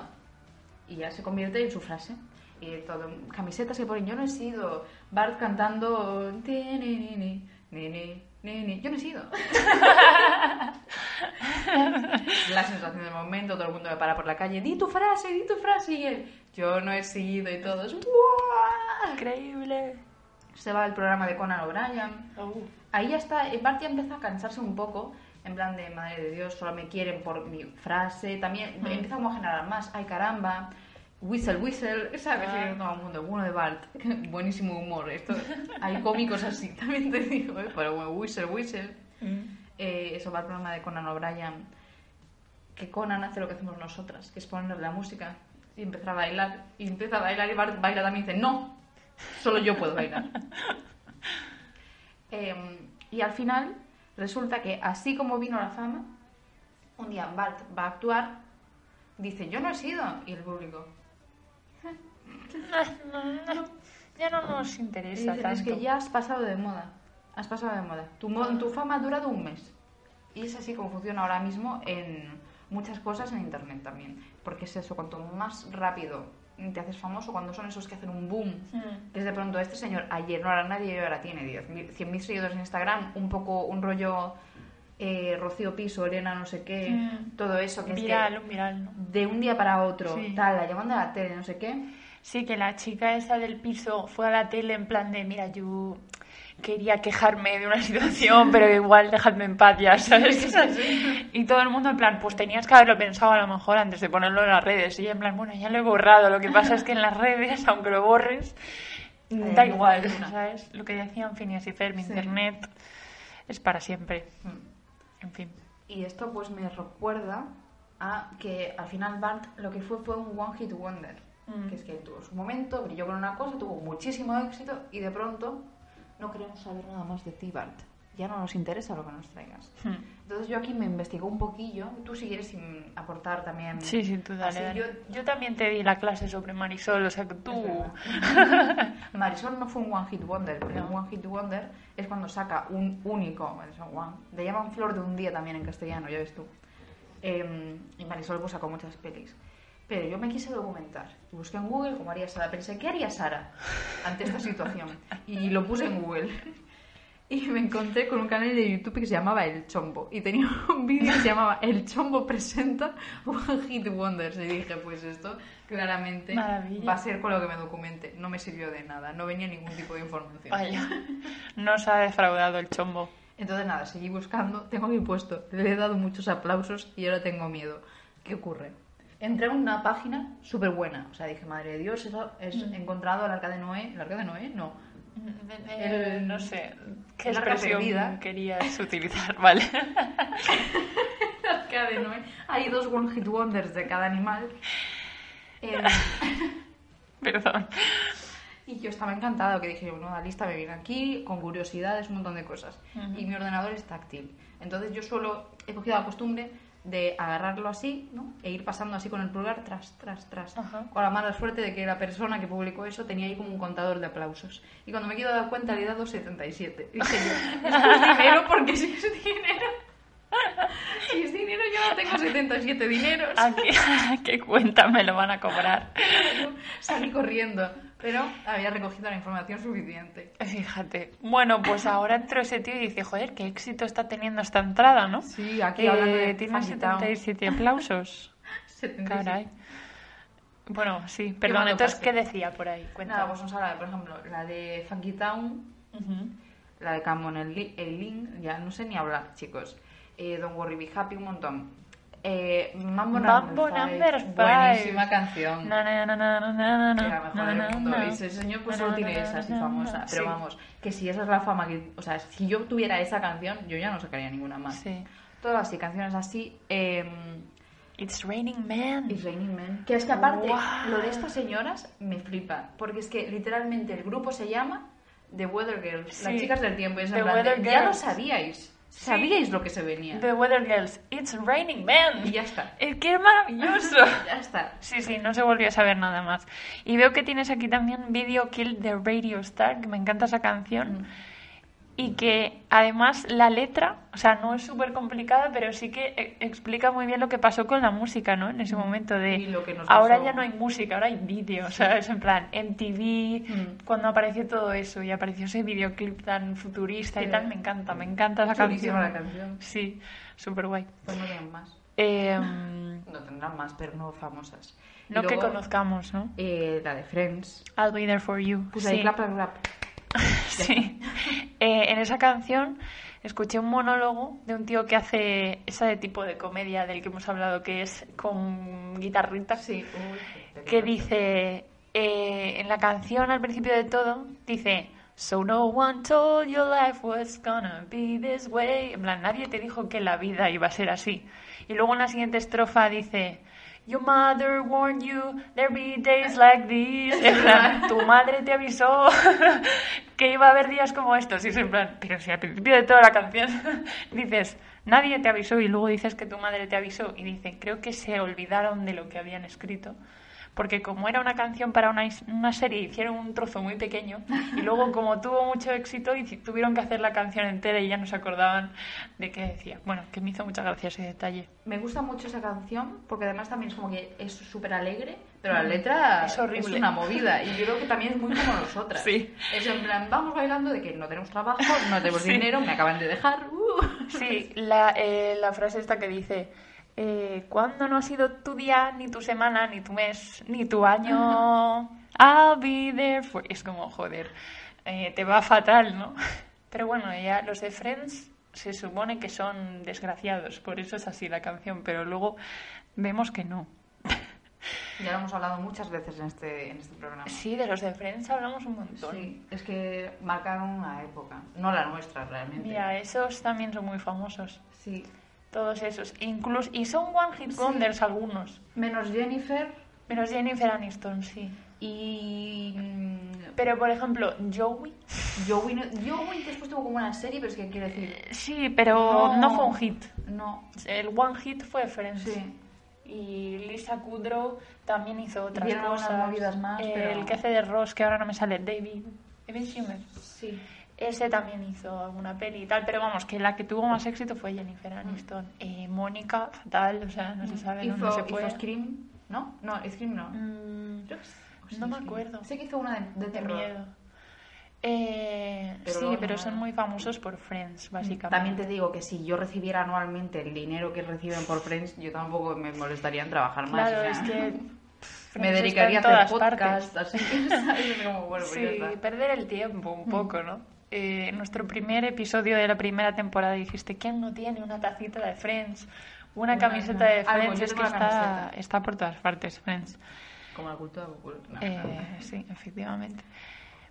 Y ya se convierte en su frase. Y todo, camisetas que ponen, yo no he sido. Bart cantando, "Ti, ni, ni, ni, ni, ni, ni, ni". yo no he sido. la sensación del momento, todo el mundo me para por la calle, di tu frase, di tu frase, y él, yo no he sido, y todos, ¡guau! increíble. Se va al programa de Conan O'Brien. Ahí ya está, ya empieza a cansarse un poco, en plan de, madre de Dios, solo me quieren por mi frase, también Mm. empieza como a generar más, ay caramba, whistle, whistle, ¿sabes? Ah. Y todo el mundo, bueno de Bart, buenísimo humor, esto, hay cómicos así, también te digo, ¿eh? pero bueno, whistle, whistle. Mm. Eh, eso va al programa de Conan O'Brien, que Conan hace lo que hacemos nosotras, que es poner la música y empezar a bailar, y empieza a bailar y Bart baila también y dice, no, solo yo puedo bailar. Eh, y al final resulta que así como vino la fama, un día Bart va a actuar, dice, yo no he sido, y el público, Ya no nos interesa dicen, tanto. es que ya has pasado de moda, has pasado de moda, tu, mo- tu fama ha durado un mes. Y es así como funciona ahora mismo en muchas cosas en Internet también, porque es eso, cuanto más rápido te haces famoso, cuando son esos que hacen un boom, Mm. que es de pronto este señor ayer no era nadie y ahora tiene 10.000, 100.000 seguidores en Instagram, un poco un rollo eh, Rocío Piso, Elena no sé qué, Mm. todo eso que es que Viral, un viral, ¿no? de un día para otro, Sí. tal, la llaman de la tele, no sé qué, Sí, que la chica esa del piso fue a la tele en plan de, mira, yo quería quejarme de una situación, pero igual dejadme en paz ya, ¿sabes? Y todo el mundo en plan, pues tenías que haberlo pensado a lo mejor antes de ponerlo en las redes. Y en plan, bueno, ya lo he borrado. Lo que pasa es que en las redes, aunque lo borres, Ay, da igual. ¿sabes? Lo que decían Phineas y Ferb, Sí. internet es para siempre. Mm. En fin. Y esto pues me recuerda a que al final Bart lo que fue fue un one hit wonder. Mm. Que es que tuvo su momento, brilló con una cosa, tuvo muchísimo éxito y de pronto no queremos saber nada más de ti, Bart. Ya no nos interesa lo que nos traigas. Hmm. Entonces yo aquí me investigo un poquillo. Tú si quieres aportar también. Sí, sí, dale, Así dale. yo- Yo también te di la clase sobre Marisol, o sea que tú... Marisol no fue un one hit wonder, porque No. un one hit wonder es cuando saca un único, Marisol One. Le llaman Flor de un día también en castellano, ya ves tú. Eh, y Marisol pues sacó muchas pelis. Pero yo me quise documentar. Busqué en Google cómo haría Sara. Pensé, ¿qué haría Sara ante esta situación? Y lo puse en Google. Y me encontré con un canal de YouTube que se llamaba El Chombo. Y tenía un vídeo que se llamaba El Chombo presenta One Hit Wonders. Y dije, pues esto claramente Maravilla. va a ser con lo que me documente. No me sirvió de nada. No venía ningún tipo de información. Vaya, nos ha defraudado el chombo. Entonces nada, seguí buscando. Tengo aquí puesto. Le he dado muchos aplausos y ahora tengo miedo. ¿Qué ocurre? Entré a una página súper buena. O sea, dije, madre de Dios, eso es Mm. he encontrado el arca de Noé. ¿El arca de Noé? No. El- no sé, ¿qué expresión perdida. querías utilizar? Vale. El arca de Noé. Hay dos One Hit Wonders de cada animal. Eh, Perdón. y yo estaba encantada, que dije, bueno, la lista me viene aquí, con curiosidades, un montón de cosas. Y mi ordenador es táctil. Entonces yo solo he cogido la costumbre de agarrarlo así, ¿no? E ir pasando así con el pulgar tras, tras, tras. Ajá. Con la mala suerte de que la persona que publicó eso tenía ahí como un contador de aplausos. Y cuando me quiero dar cuenta le he dado 77. Y dije yo, esto es dinero porque si es dinero... Si es dinero yo ya tengo 77 dineros. ¿A qué, a qué cuenta me lo van a cobrar? Salí corriendo, pero había recogido la información suficiente. Fíjate. Bueno, pues ahora entró ese tío y dice, joder, qué éxito está teniendo esta entrada, ¿no? Sí, aquí hablando de Tiene Funky Town. 77 aplausos. 77. Caray. Bueno, sí, perdón, entonces. ¿qué decía por ahí? Cuéntame. Nada, pues nos habla de, por ejemplo, la de Funky Town, Ujú. la de Camon el, el Link, ya no sé ni hablar, chicos. Eh, Don't Worry, Be Happy, un montón. Eh, Mambo, Mambo Number Number Five, Five. Buenísima canción. Na, na, na, na, na, na, la mejor del mundo. Y ese señor pues solo tiene esa así famosa. Pero Sí. vamos, que si esa es la fama que... O sea, si yo tuviera esa canción, yo ya no sacaría ninguna más. Sí. Todas así, canciones así. Eh, It's raining men. y Raining Man. Que es que aparte, Guau. lo de estas señoras me flipa. Porque es que literalmente el grupo se llama The Weather Girls, Sí. las chicas del tiempo. Y es en The plan ya lo Girls. Sabíais. Sabíais lo que se venía. The Weather Girls. It's raining men. Y ya está. Es que es maravilloso. Ya está. Sí, sí, no se volvió a saber nada más. Y veo que tienes aquí también Video Kill the Radio Star, que me encanta esa canción. Mm. Y que además la letra, o sea, no es súper complicada, pero sí que eh, explica muy bien lo que pasó con la música, ¿no? En ese momento de... Y lo que nos ahora pasó. ya no hay música, ahora hay vídeo, ¿sabes? En plan, MTV, Mm. cuando apareció todo eso y apareció ese videoclip tan futurista y tal, me encanta, me encanta esa canción. la canción. Sí, súper guay. Pues no tienen más. Em, No tendrán más, pero no famosas. No que conozcamos, ¿no? eh, la de Friends. I'll be there for you. Pues ahí Sí. clap, clap, clap. Sí. Eh, en esa canción escuché un monólogo de un tío que hace ese tipo de comedia del que hemos hablado, que es con guitarrita, Sí. Que dice, eh, en la canción al principio de todo, dice, So no one told your life was gonna be this way. En plan, nadie te dijo que la vida iba a ser así. Y luego en la siguiente estrofa dice, Your mother warned you there'd be days like. En plan, tu madre te avisó que iba a haber días como estos. Y es en plan, pero si al principio de toda la canción dices, nadie te avisó y luego dices que tu madre te avisó. Y dice, creo que se olvidaron de lo que habían escrito. Porque como era una canción para una, una serie, hicieron un trozo muy pequeño. Y luego como tuvo mucho éxito, y tuvieron que hacer la canción entera y ya no se acordaban de qué decía. Bueno, que me hizo mucha gracia ese detalle. Me gusta mucho esa canción porque además también es como que es súper alegre, pero la letra Mm. Es horrible. una movida. Y yo creo que también es muy como nosotras. Sí. Es en plan, vamos bailando de que no tenemos trabajo, no tenemos Sí. dinero, me acaban de dejar. uh. Sí, la, eh, la frase esta que dice, eh, ¿cuándo no ha sido tu día, ni tu semana, ni tu mes, ni tu año? I'll be there for... Es como, joder, eh, te va fatal, ¿no? Pero bueno, ya los de Friends se supone que son desgraciados, por eso es así la canción, pero luego vemos que no. Ya lo hemos hablado muchas veces en este, en este programa. Sí, de los de Friends hablamos un montón. Sí, es que marcaron una época, no la nuestra realmente. Mira, esos también son muy famosos. Sí. Todos esos. Incluso, y son One Hit Sí. Wonders algunos. Menos Jennifer Menos Jennifer Aniston, sí. y. mm, Pero, por ejemplo, Joey. Joey, no- Joey después tuvo como una serie, pero es que quiero decir. Sí, pero no, fue un hit. No. El one hit fue Friends. Sí. Y Lisa Kudrow también hizo otras cosas. movidas más, El pero- que hace de Ross, que ahora no me sale, David. David Schumer. Sí. Ese también hizo alguna peli y tal, pero vamos, que la que tuvo más éxito fue Jennifer Aniston. Eh, Mónica, fatal, o sea, no se sabe hizo, dónde se hizo puede. Scream, ¿no? No, Scream no. Mm, sí. No me Scream. acuerdo. Sé que hizo una de, de terror. miedo. Eh, Pero sí, pero son muy famosos por Friends, básicamente. También te digo que si yo recibiera anualmente el dinero que reciben por Friends, yo tampoco me molestaría en trabajar más. Claro, o sea, es que me dedicaría a hacer todas podcast, partes. así. ¿sabes? Como, bueno, pues Sí. Mm. perder el tiempo un poco, ¿no? Eh, en nuestro primer episodio de la primera temporada dijiste, ¿quién no tiene una tacita de Friends? Una Una- camiseta de algo, Friends, es que está, está por todas partes, Friends. Como la cultura popular. No, Eh, no. sí, efectivamente.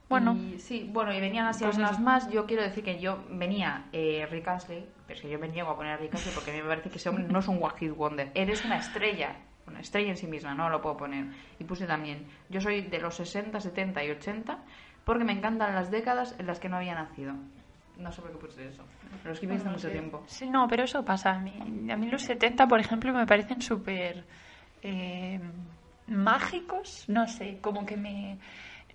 Bueno, Y, sí, bueno, y venían así Pues algunas más. Yo quiero decir que yo venía eh, Rick Astley, pero es que yo me niego a poner a Rick Astley porque a mí me parece que ese hombre no es un One Hit Wonder. Eres una estrella, una estrella en sí misma, no lo puedo poner. Y puse también, yo soy de los 60, 70 y 80 porque me encantan las décadas en las que no había nacido. No sé por qué puse eso, pero es que hace mucho tiempo. Sí, no, pero eso pasa. A mí, a mí los 70, por ejemplo, me parecen súper eh, mágicos. No sé, como que me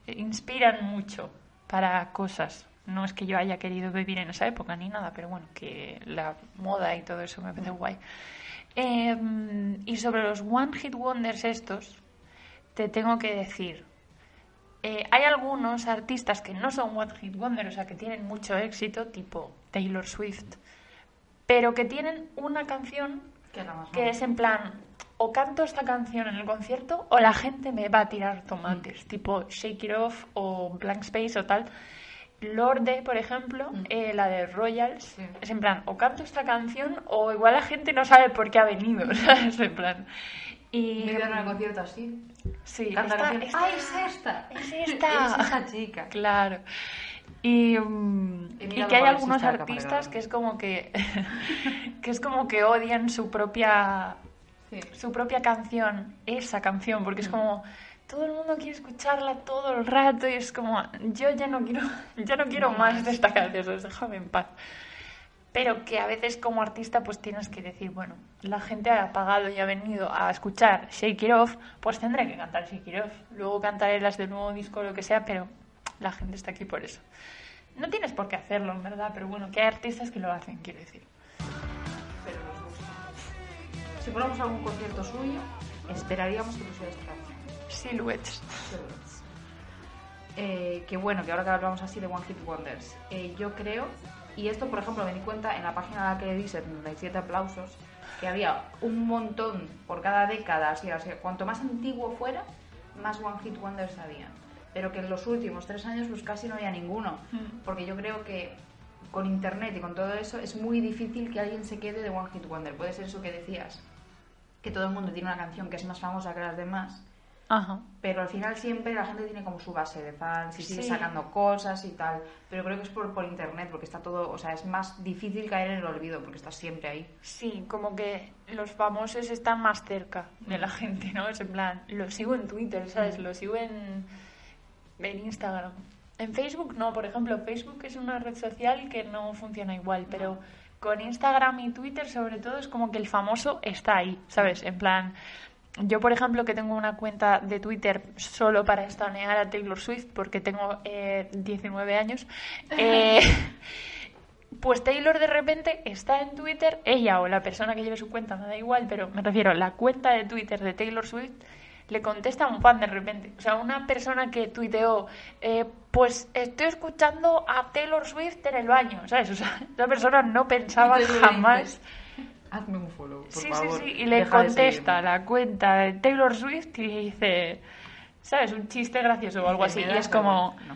inspiran mucho para cosas. No es que yo haya querido vivir en esa época ni nada, pero bueno, que la moda y todo eso me parece guay. Em, y sobre los One Hit Wonders estos, te tengo que decir, eh, hay algunos artistas que no son One Hit Wonders, o sea, que tienen mucho éxito, tipo Taylor Swift, pero que tienen una canción Que es que en plan, o canto esta canción en el concierto o la gente me va a tirar tomates, tipo Shake It Off o Blank Space o tal. Lorde, por ejemplo, Mm. eh, la de Royals, Sí. es en plan, o canto esta canción o igual la gente no sabe por qué ha venido, ¿sabes? En plan. Y Me dieron al concierto así. Sí, esta- esta- ¡Ay, es esta! es esta. Es esa chica. Claro. Y, mm, Y y mira que hay algunos artistas que es como que que es como que odian su propia Sí. su propia canción, esa canción, porque Mm. es como todo el mundo quiere escucharla todo el rato y es como yo ya no quiero ya no quiero más de esta canción, déjame en paz. Pero que a veces como artista pues tienes que decir, bueno, la gente ha pagado y ha venido a escuchar Shake It Off, pues tendré que cantar Shake It Off. Luego cantaré las del nuevo disco o lo que sea, pero la gente está aquí por eso. No tienes por qué hacerlo, en verdad, pero bueno, que hay artistas que lo hacen, quiero decir. Pero nos gusta. Si fuéramos a algún concierto suyo, esperaríamos que pusiera esta canción. Silhouettes. Eh, que bueno, que ahora que hablamos así de One Hit Wonders, eh, yo creo, y esto por ejemplo me di cuenta en la página a la que le di 77 aplausos, que había un montón por cada década, así, así, cuanto más antiguo fuera, más One Hit Wonders había. Pero que en los últimos tres años pues casi no había ninguno, Mm. porque yo creo que con internet y con todo eso es muy difícil que alguien se quede de One Hit Wonder. Puede ser eso que decías, que todo el mundo tiene una canción que es más famosa que las demás, Ajá. pero al final siempre la gente tiene como su base de fans y sigue sacando cosas y tal. Pero creo que es por, por internet, porque está todo, o sea, es más difícil caer en el olvido, porque está siempre ahí. Sí, como que los famosos están más cerca de Mm. la gente, ¿no? Es en plan, lo sigo en Twitter, ¿sabes? Lo sigo en, en Instagram. En Facebook no, por ejemplo, Facebook es una red social que no funciona igual, pero con Instagram y Twitter sobre todo es como que el famoso está ahí, ¿sabes? En plan, yo por ejemplo que tengo una cuenta de Twitter solo para estanear a Taylor Swift porque tengo eh, 19 años, eh, pues Taylor de repente está en Twitter, ella o la persona que lleve su cuenta, me da igual, pero me refiero, la cuenta de Twitter de Taylor Swift le contesta a un fan de repente. O sea, una persona que tuiteó, eh, pues estoy escuchando a Taylor Swift en el baño, ¿sabes? O sea, esa persona no pensaba jamás. Hazme un follow, por Sí, favor. sí, sí, y le de contesta seguirme". la cuenta de Taylor Swift y dice, ¿sabes? Un chiste gracioso o algo así. Y es como. No.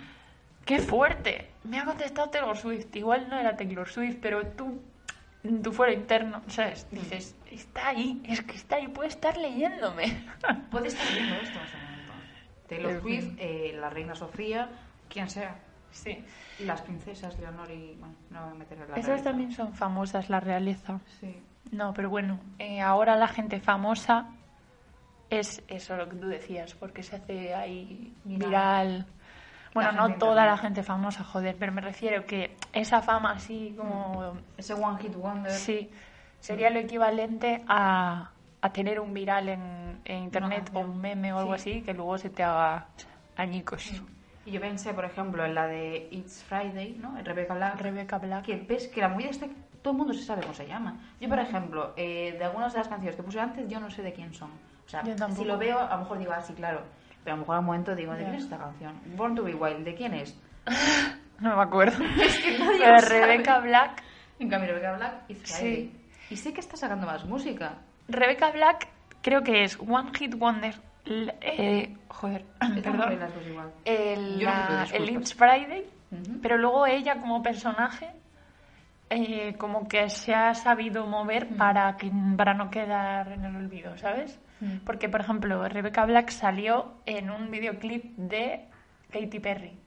¡Qué fuerte! Me ha contestado Taylor Swift. Igual no era Taylor Swift, pero tú, en tu fuero interno, ¿sabes? Dices, está ahí, es que está ahí, puede estar leyéndome. Puede estar viendo esto en ese momento. Taylor Swift, eh, la reina Sofía, quien sea. sí. Y las princesas Leonor y... Bueno, no me voy a meter en la Esas realeza. también son famosas, la realeza. Sí. No, pero bueno, eh, ahora la gente famosa es eso lo que tú decías, porque se hace ahí Viral. Bueno, no toda la gente famosa, joder, pero me refiero que esa fama así como... Ese One Hit Wonder. Sí, sería lo equivalente a, a tener un viral en, en internet o un meme o algo Sí. así que luego se te haga añicos. Y yo pensé, por ejemplo, en la de It's Friday, ¿no? En Rebecca Black. Rebecca Black. que ves que la movida está todo el mundo se sabe cómo se llama. Yo, por ejemplo, eh, de algunas de las canciones que puse antes, yo no sé de quién son. O sea, si lo veo, a lo mejor digo, ah, sí, claro. Pero a lo mejor al momento digo, ¿de Ya. quién es esta canción? Born to be Wild, ¿de quién es? No me acuerdo. Es que nadie Pero. Rebecca Black En cambio, Rebecca Black, Friday. Sí. Y sé que está sacando más música. Rebecca Black creo que es One Hit Wonder. Eh, joder, perdón. bien las dos igual. El, Yo no el. It's Friday, Ujú. pero luego ella como personaje eh, como que se ha sabido mover Mm. para, que, para no quedar en el olvido, ¿sabes? Mm. Porque, por ejemplo, Rebecca Black salió en un videoclip de Katy Perry.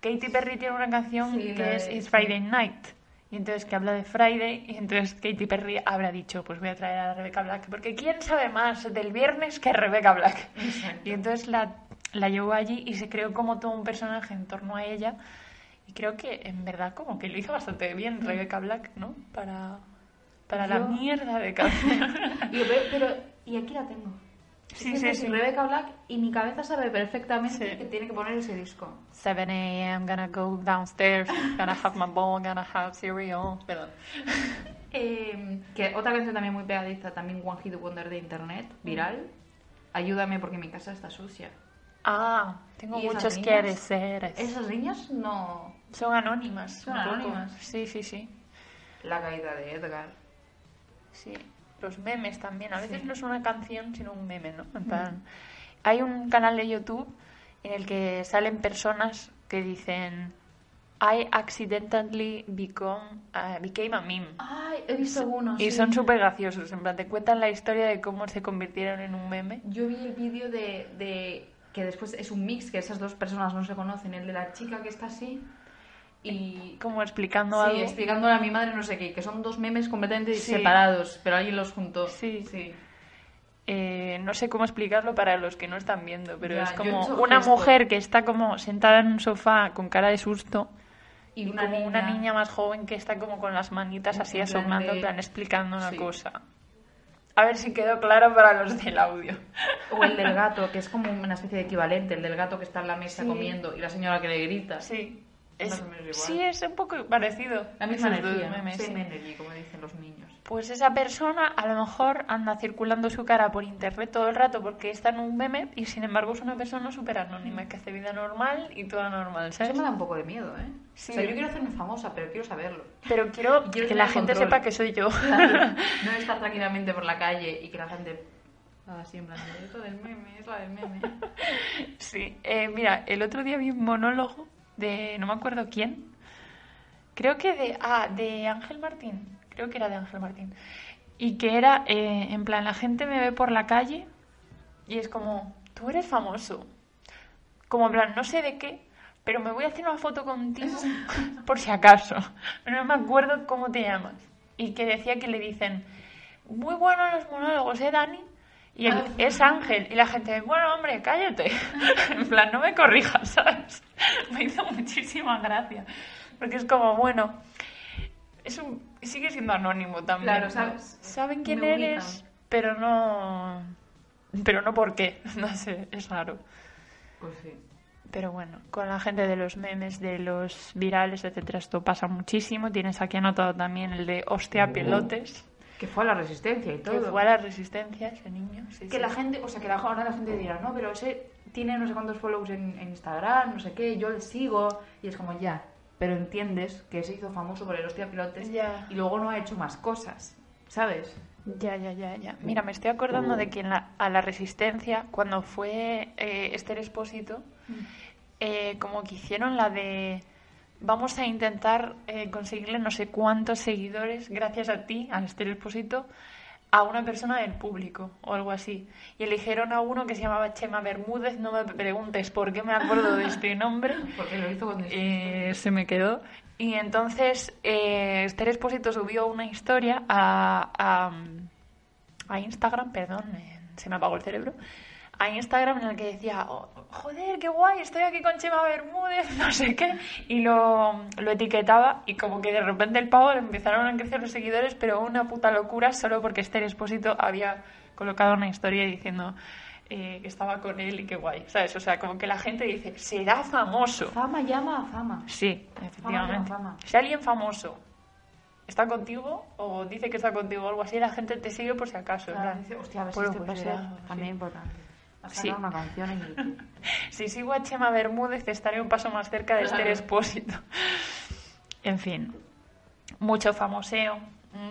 Katy Perry tiene una canción Sí, que es It's. Friday Night. Y entonces que habla de Friday y entonces Katy Perry habrá dicho, pues voy a traer a Rebecca Black, porque ¿quién sabe más del viernes que Rebecca Black? Exacto. Y entonces la, la llevó allí y se creó como todo un personaje en torno a ella. Y creo que en verdad como que lo hizo bastante bien Rebecca Black, ¿no? Para, para la mierda de canción. Pero, y aquí la tengo. Sí, sí, que sí. Rebecca Black y mi cabeza sabe perfectamente Sí. que tiene que poner ese disco. 7 a.m., gonna go downstairs, gonna have my bowl, gonna have cereal. Perdón. Eh, que otra canción también muy pegadiza, también One Hit Wonder de internet, viral. Ayúdame porque mi casa está sucia. Ah, tengo ¿Y esas muchos niñas? quereres. Esas niñas no. Son anónimas. Son poco. anónimas. Sí, sí, sí. La caída de Edgar. Sí, los memes también. A veces Sí. no es una canción, sino un meme, ¿no? En plan, Hay un canal de YouTube en el que salen personas que dicen I accidentally become, uh, became a meme. Ay, he visto uno. Y sí. son súper graciosos. En plan, te cuentan la historia de cómo se convirtieron en un meme. Yo vi el vídeo de, de que después es un mix, que esas dos personas no se conocen, el de la chica que está así y Como explicando sí, algo. explicándole a mi madre no sé qué, que son dos memes completamente Sí. separados, pero alguien los juntó. Sí. sí. Eh, no sé cómo explicarlo para los que no están viendo, pero Ya, es como he una mujer que está como sentada en un sofá con cara de susto Y, y, una, como niña, una niña más joven que está como con las manitas así asomando, de- plan explicando una Sí. cosa. A ver si quedó claro para los del audio. O el del gato, que es como una especie de equivalente, el del gato que está en la mesa Sí. comiendo y la señora que le grita. Sí. Más Es, o menos igual. sí, es un poco parecido. La misma energía, memes, sí. energy, como dicen los niños. Pues esa persona a lo mejor anda circulando su cara por internet todo el rato porque está en un meme y sin embargo es una persona súper anónima que hace vida normal y toda normal, Eso ¿sabes? me da un poco de miedo, ¿eh? Sí. O sea, yo quiero hacerme famosa, pero quiero saberlo. Pero quiero que la gente control. sepa que soy yo. no estar tranquilamente por la calle y que la gente... Así en plan, es la del meme, es la del meme. Sí, eh, mira, el otro día vi un monólogo de no me acuerdo quién. Creo que de ah, de Ángel Martín. Creo que era de Ángel Martín. Y que era eh, en plan la gente me ve por la calle y es como tú eres famoso. Como en plan no sé de qué, pero me voy a hacer una foto contigo por si acaso. No me acuerdo cómo te llamas. Y que decía que le dicen muy buenos los monólogos, ¿eh, Dani? Y él, es Ángel. Y la gente, bueno, hombre, cállate. en plan, no me corrijas, ¿sabes? Me hizo muchísima gracia. Porque es como, bueno, es un, sigue siendo anónimo también. Claro, ¿no? sabes, Saben quién me ubican. eres, pero no... Pero no por qué. No sé, es raro. Pues sí. Pero bueno, con la gente de los memes, de los virales, etcétera, esto pasa muchísimo. Tienes aquí anotado también el de hostia pelotes, Que fue a la resistencia y que todo. fue a la resistencia ese niño. sí, Que sí. la gente, o sea, que la- ahora la gente dirá, no, pero ese tiene no sé cuántos follows en, en Instagram, no sé qué, yo le sigo. Y es como, ya, pero entiendes que se hizo famoso por el hostia pilotes Ya. y luego no ha hecho más cosas, ¿sabes? Ya, ya, ya, ya. Mira, me estoy acordando de que en la- a la Resistencia, cuando fue eh, Esther Expósito, eh, como que hicieron la de vamos a intentar eh, conseguirle no sé cuántos seguidores gracias a ti, a Esther Expósito, a una persona del público o algo así. Y eligieron a uno que se llamaba Chema Bermúdez, no me preguntes por qué me acuerdo de este nombre. Porque lo hizo con Eh, se me quedó. Y entonces eh, Esther Expósito subió una historia a, a, a Instagram, perdón, eh, se me apagó el cerebro, a Instagram en el que decía, "Oh, joder, qué guay, estoy aquí con Chema Bermúdez, no sé qué, y lo, lo etiquetaba y como que de repente el pavo le empezaron a crecer los seguidores, pero una puta locura solo porque Esther Expósito había colocado una historia diciendo eh, que estaba con él y qué guay, ¿sabes? O sea, como que la gente dice, será famoso. Fama llama a fama. Sí, efectivamente. fama. Si alguien famoso está contigo o dice que está contigo o algo así, la gente te sigue por si acaso. Claro, dice, hostia, a ver si pues, este pues, también importante. A Sí. una canción. Si sigo a Chema Bermúdez, estaré un paso más cerca de Esther Claro. Expósito. En fin, mucho famoseo,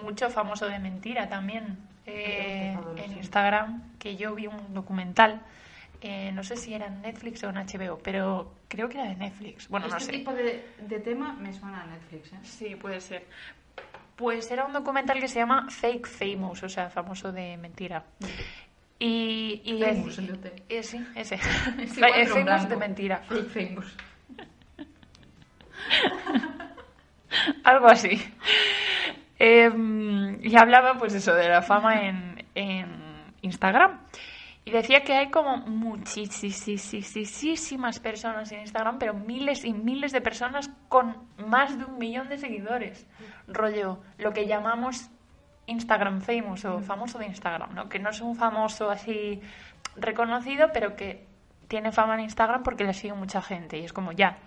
mucho famoso de mentira también eh, en. Instagram, que yo vi un documental. eh, no sé si era en Netflix o en HBO, pero creo que era de Netflix. Bueno, no este sé. tipo de, de tema me suena a Netflix, ¿eh? Sí, puede ser. Pues era un documental que se llama Fake Famous, o sea, famoso de mentira. Y, y Famous, dec- el de eh, sí, ese. Es famous blanco. de mentira. Famous. Algo así. Em, y hablaba, pues eso, de la fama en, en Instagram. Y decía que hay como muchísimas personas en Instagram, pero miles y miles de personas con más de un millón de seguidores. Rollo, lo que llamamos Instagram famous o famoso de Instagram, ¿no? Que no es un famoso así reconocido, pero que tiene fama en Instagram porque le sigue mucha gente. Y es como ya,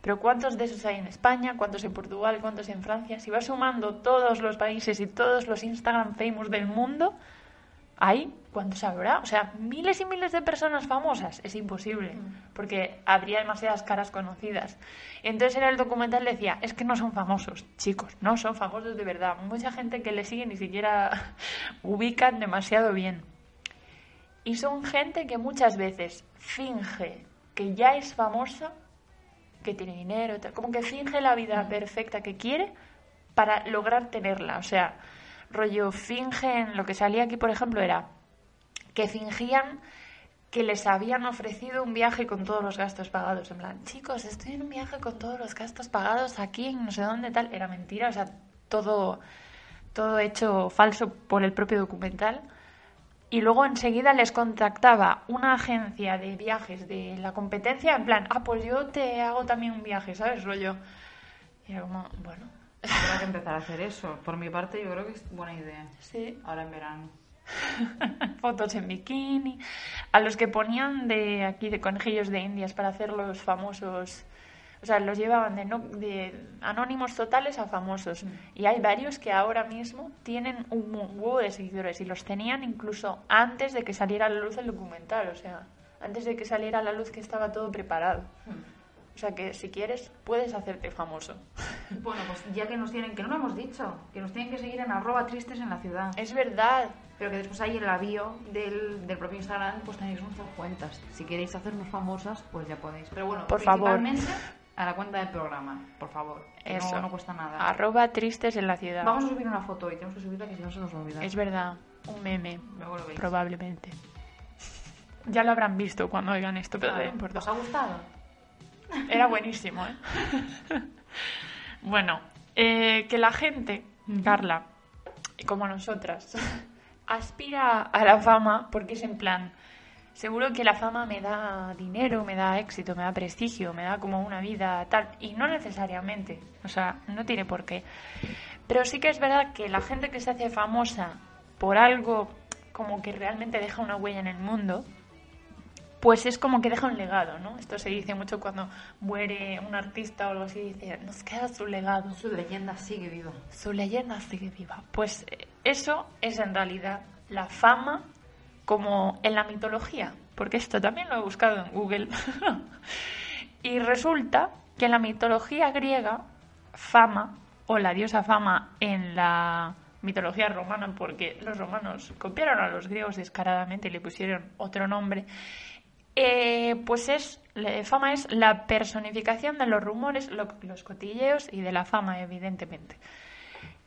Pero ¿cuántos de esos hay en España? ¿Cuántos en Portugal? ¿Cuántos en Francia? Si vas sumando todos los países y todos los Instagram famous del mundo, ¿hay? ¿Cuántos habrá? O sea, miles y miles de personas famosas. Es imposible, porque habría demasiadas caras conocidas. Entonces en el documental decía, es que no son famosos, chicos, no son famosos de verdad. Mucha gente que le sigue ni siquiera ubican demasiado bien. Y son gente que muchas veces finge que ya es famosa, que tiene dinero, como que finge la vida perfecta que quiere para lograr tenerla. O sea, rollo fingen, lo que salía aquí, por ejemplo, era que fingían que les habían ofrecido un viaje con todos los gastos pagados. En plan, chicos, estoy en un viaje con todos los gastos pagados aquí en no sé dónde tal. Era mentira, o sea, todo, todo hecho falso por el propio documental. Y luego enseguida les contactaba una agencia de viajes de la competencia, en plan, ah, pues yo te hago también un viaje, ¿sabes? Rollo. Y era como, bueno, Habrá que empezar a hacer eso. Por mi parte, yo creo que es buena idea. sí. Ahora en verano. fotos en bikini, a los que ponían de aquí de conejillos de indias para hacer los famosos, o sea, los llevaban de, no, de anónimos totales a famosos. Y hay varios que ahora mismo tienen un huevo de seguidores y los tenían incluso antes de que saliera a la luz el documental, o sea, antes de que saliera a la luz que estaba todo preparado. O sea que si quieres puedes hacerte famoso. Bueno, pues ya que nos tienen, que no lo hemos dicho, que nos tienen que seguir en arroba tristes en la ciudad. Es verdad. Pero que después ahí en la bio del, del propio Instagram pues tenéis nuestras cuentas. Si queréis hacernos famosas, pues ya podéis. Pero bueno, Por favor. principalmente a la cuenta del programa, por favor. Eso. No, no cuesta nada. Arroba tristes en la ciudad. Vamos a subir una foto y tenemos que subirla que si no se nos olvida. Es verdad, un meme. Luego lo veis. Probablemente. Ya lo habrán visto cuando oigan esto, pero Claro. no importa. ¿Os ha gustado? Era buenísimo, ¿eh? bueno, eh, que la gente, Carla, como nosotras, aspira a la fama porque es en plan, seguro que la fama me da dinero, me da éxito, me da prestigio, me da como una vida tal, y no necesariamente, o sea, no tiene por qué. Pero sí que es verdad que la gente que se hace famosa por algo como que realmente deja una huella en el mundo, pues es como que deja un legado, ¿no? Esto se dice mucho cuando muere un artista o algo así, dice, nos queda su legado, Su leyenda sigue viva. su leyenda sigue viva. Pues eh, eso es en realidad la fama como en la mitología, porque esto también lo he buscado en Google. y resulta que en la mitología griega, fama, o la diosa fama en la mitología romana, porque los romanos copiaron a los griegos descaradamente y le pusieron otro nombre, eh, pues es fama es la personificación de los rumores, lo- los cotilleos y de la fama, evidentemente.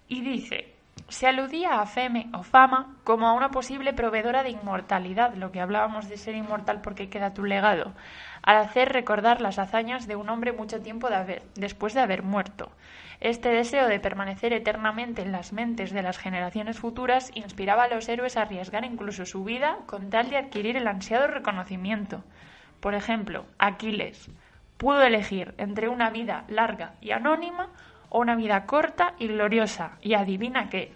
Y dice, se aludía a Feme o fama como a una posible proveedora de inmortalidad, lo que hablábamos de ser inmortal porque queda tu legado, al hacer recordar las hazañas de un hombre mucho tiempo después de haber muerto. Este deseo de permanecer eternamente en las mentes de las generaciones futuras inspiraba a los héroes a arriesgar incluso su vida con tal de adquirir el ansiado reconocimiento. Por ejemplo, Aquiles pudo elegir entre una vida larga y anónima o una vida corta y gloriosa. Y adivina qué,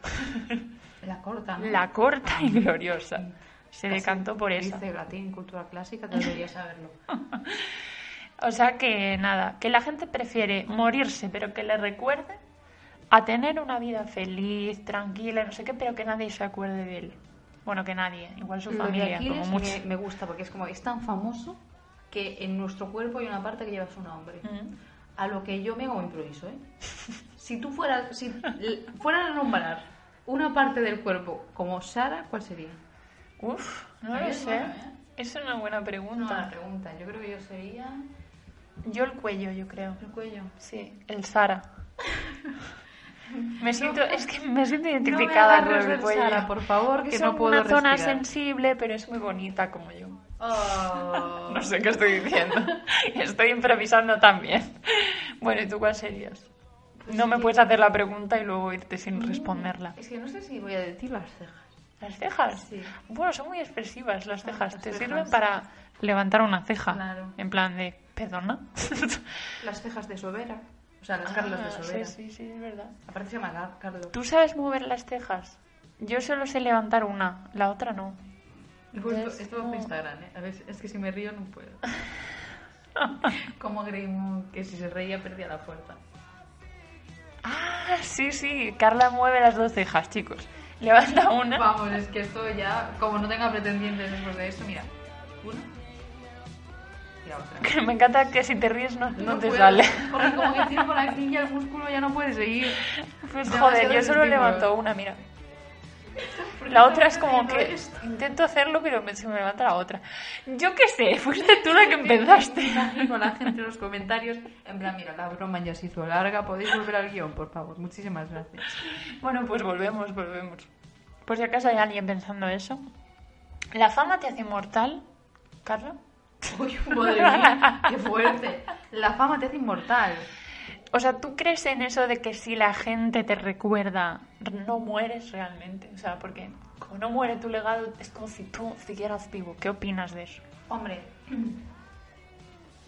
La corta, ¿no? la corta y gloriosa. Se Casi decantó por eso. Dice latín, cultura clásica, te deberías saberlo. O sea que nada, que la gente prefiere morirse, pero que le recuerde, a tener una vida feliz, tranquila, no sé qué, pero que nadie se acuerde de él. Bueno, que nadie, igual su Lo de familia, Aquiles como mucho. me, me gusta porque es como es tan famoso que en nuestro cuerpo hay una parte que lleva su nombre. Mm. A lo que yo me hago improviso, ¿eh? Si tú fueras, si l- fueran a nombrar una parte del cuerpo como Sara, ¿cuál sería? Uf, no Ahí lo es sé. bueno, ¿eh? Es una buena Una pregunta. buena pregunta. Yo creo que yo sería Yo el cuello, yo creo. el cuello. Sí, el Sara. Me siento, es que me siento No me identificada con el cuello. Sara, por favor, que Es no puedo una zona sensible, pero es muy bonita como yo. Oh. No sé qué estoy diciendo. Estoy improvisando también. Bueno, ¿y tú cuál serías? No me puedes hacer la pregunta y luego irte sin responderla. Es que no sé si voy a decir las cejas. ¿Las cejas? Sí. Bueno, son muy expresivas las Ah, cejas. las Te cejas. sirven para levantar una ceja. Claro. En plan de, ¿perdona? Las cejas de Sobera. O sea, las Carlos de Ah, Sobera. Sí, sí, sí, es verdad. Aparte se llama Car- Carlos. ¿Tú sabes mover las cejas? Yo solo sé levantar una, la otra no. Entonces, esto va no. por Instagram, ¿eh? A ver, es que si me río no puedo. Como Greymoon, que si se reía perdía la fuerza. Ah, sí, sí. Carla mueve las dos cejas, chicos. Levanta una. Vamos, es que esto ya, como no tenga pretendientes después de esto, mira. Una. La otra. Me encanta que si te ríes no, no te puedo, sale. Porque como que tiene por aquí ya el músculo ya no puede seguir. Pues Demasiado joder, yo solo levanto una, mira. ¿Por qué La otra es como que esto? intento hacerlo, pero se me levanta la otra. Yo qué sé, fuiste tú la que empezaste. Imagino la gente en los comentarios, en plan, mira, la broma ya se hizo larga, podéis volver al guion, por favor. Muchísimas gracias. Bueno, pues volvemos, volvemos. Por si acaso hay alguien pensando eso. ¿La fama te hace inmortal, Carla? Uy, madre mía, qué fuerte. La fama te hace inmortal. O sea, ¿tú crees en eso de que si la gente te recuerda, no mueres realmente? O sea, porque como no muere tu legado, es como si tú siguieras vivo. ¿Qué opinas de eso? Hombre,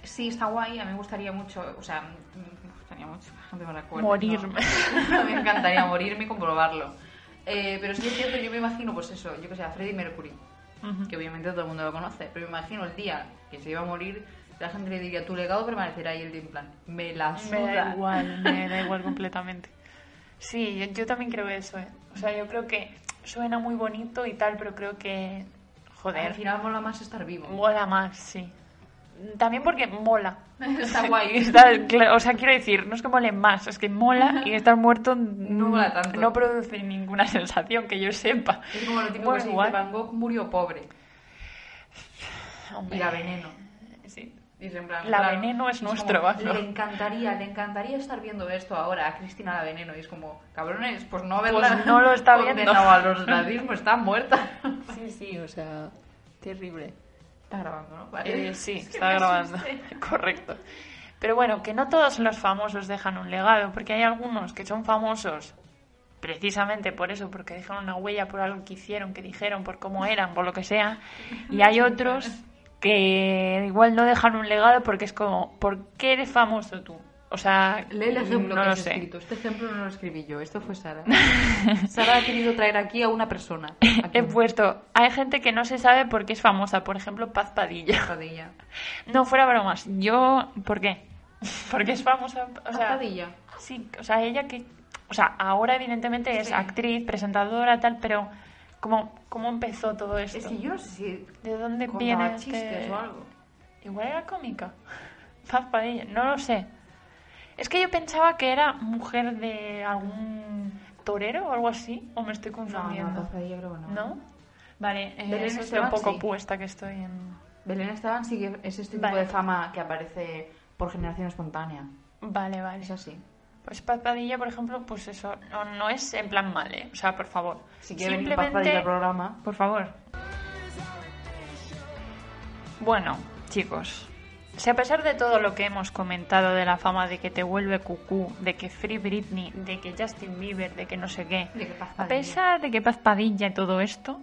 sí, está guay. A mí me gustaría mucho, o sea, me gustaría mucho que la gente me recuerde. Morirme. ¿no? me encantaría morirme y comprobarlo. Eh, pero sí es cierto, yo me imagino, pues eso, yo que sé, a Freddie Mercury, Que obviamente todo el mundo lo conoce, pero me imagino el día que se iba a morir, la gente le diría, tu legado permanecerá y él en plan, me la suda. Me da igual, me da igual completamente. Sí, yo, yo también creo eso, ¿eh? O sea, yo creo que suena muy bonito y tal, pero creo que, Al joder, final mola más estar vivo. mola más, sí. También porque mola. Está guay. Está o sea, quiero decir, no es que mole más, es que mola y estar muerto No mola tanto. no produce ninguna sensación que yo sepa. Es como lo típico Bueno, que igual. Van Gogh murió pobre. Hombre, Y la veneno. Sí. Y en plan, La claro, Veneno es como, nuestro. Le encantaría, le encantaría estar viendo esto ahora a Cristina la Veneno. Y es como, cabrones, pues no haberla Pues no lo está viendo. condenado al ostracismo, está muerta. Sí, sí, o sea, terrible. Está grabando, ¿no? Vale. Eh, sí, Es que está grabando. asusté. Correcto. Pero bueno, que no todos los famosos dejan un legado, porque hay algunos que son famosos precisamente por eso, porque dejan una huella por algo que hicieron, que dijeron, por cómo eran, por lo que sea. Y hay otros que igual no dejan un legado porque es como, ¿por qué eres famoso tú? O sea, Lee el ejemplo no que lo has sé. escrito. Este ejemplo no lo escribí yo, esto fue Sara. Sara ha querido traer aquí a una persona. Aquí. He puesto, hay gente que no se sabe por qué es famosa, por ejemplo, Paz Padilla. Padilla. No, fuera bromas. Yo, ¿por qué? Porque es famosa, o sea, Padilla. sí, o sea, ella que, o sea, ahora evidentemente es Sí. actriz, presentadora, tal, pero ¿cómo, cómo empezó todo esto? Es que yo si ¿De dónde viene chistes este- o algo. Igual era cómica. Paz Padilla, no lo sé. Es que yo pensaba que era mujer de algún torero o algo así, o me estoy No, confundiendo. no, Paz Padilla creo que no. ¿No? Vale, eh, Belén eso es lo poco sí. puesta que estoy en... Belén Esteban sí que es este tipo Vale. de fama que aparece por generación espontánea. Vale, vale. Es así. Pues Paz Padilla, por ejemplo, pues eso, no, no es en plan mal, ¿eh? O sea, por favor. Si quiere venir Paz Padilla al programa, Por favor. Bueno, chicos, si a pesar de todo lo que hemos comentado de la fama de que te vuelve cucú, de que Free Britney, de que Justin Bieber, de que no sé qué, de que Paz a pesar de que Paz Padilla y todo esto,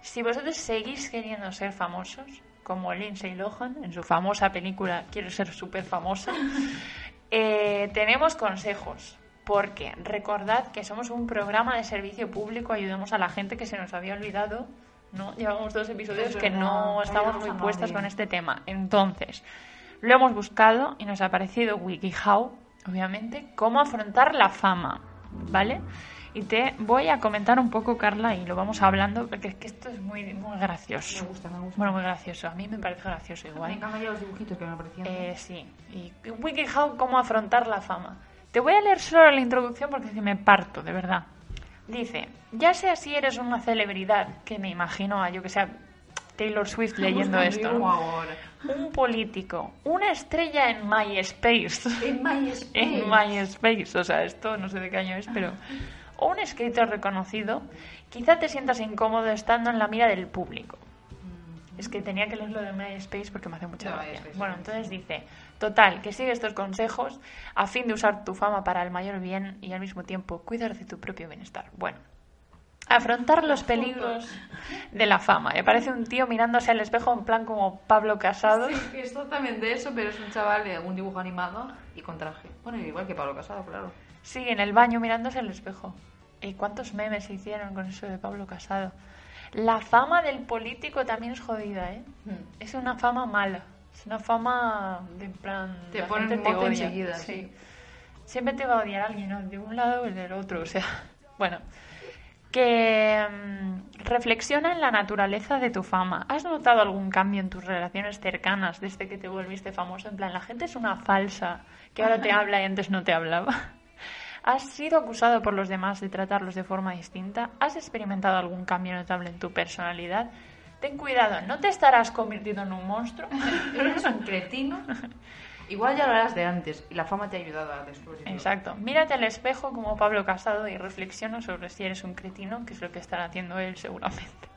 si vosotros seguís queriendo ser famosos, como Lindsay Lohan en su famosa película Quiero ser súper famosa, eh, tenemos consejos. Porque recordad que somos un programa de servicio público, ayudamos a la gente que se nos había olvidado. ¿No? Llevamos dos episodios que no estamos muy puestas con este tema. Entonces, lo hemos buscado y nos ha parecido WikiHow, obviamente, cómo afrontar la fama, ¿vale? Y te voy a comentar un poco, Carla, y lo vamos hablando, porque es que esto es muy, muy gracioso. Me gusta, me gusta. Bueno, muy gracioso. A mí me parece gracioso me igual. encantan ya los dibujitos que me aparecían. Eh, sí. Y WikiHow, cómo afrontar la fama. Te voy a leer solo la introducción porque si me parto, de verdad. Dice, ya sea si eres una celebridad, que me imagino a yo que sea Taylor Swift leyendo esto, un político, una estrella en MySpace, En MySpace. en MySpace, o sea, esto no sé de qué año es, pero o un escritor reconocido, quizá te sientas incómodo estando en la mira del público. Es que tenía que leerlo de MySpace porque me hace mucha gracia. Bueno, entonces dice, total, que sigue estos consejos a fin de usar tu fama para el mayor bien y al mismo tiempo cuidar de tu propio bienestar. Bueno, afrontar los peligros de la fama. Me parece un tío mirándose al espejo en plan como Pablo Casado. Sí, es totalmente eso, pero es un chaval de un dibujo animado y con traje. Bueno, igual que Pablo Casado, claro. Sí, en el baño mirándose al espejo. ¿Y cuántos memes se hicieron con eso de Pablo Casado? La fama del político también es jodida, ¿eh? Hmm. Es una fama mala. Es una fama de plan. Te la ponen gente te odia. enseguida, sí. sí. Siempre te va a odiar alguien, ¿no? de un lado o del otro. O sea, bueno. Que mm, reflexiona en la naturaleza de tu fama. ¿Has notado algún cambio en tus relaciones cercanas desde que te volviste famoso? En plan, la gente es una falsa que ahora te habla y antes no te hablaba. ¿Has sido acusado por los demás de tratarlos de forma distinta? ¿Has experimentado algún cambio notable en tu personalidad? Ten cuidado, no te estarás convirtiendo en un monstruo. Eres un cretino. Igual ya lo eras de antes y la fama te ha ayudado a descubrirlo. Exacto. Mírate al espejo como Pablo Casado y reflexiona sobre si eres un cretino, que es lo que estará haciendo él seguramente.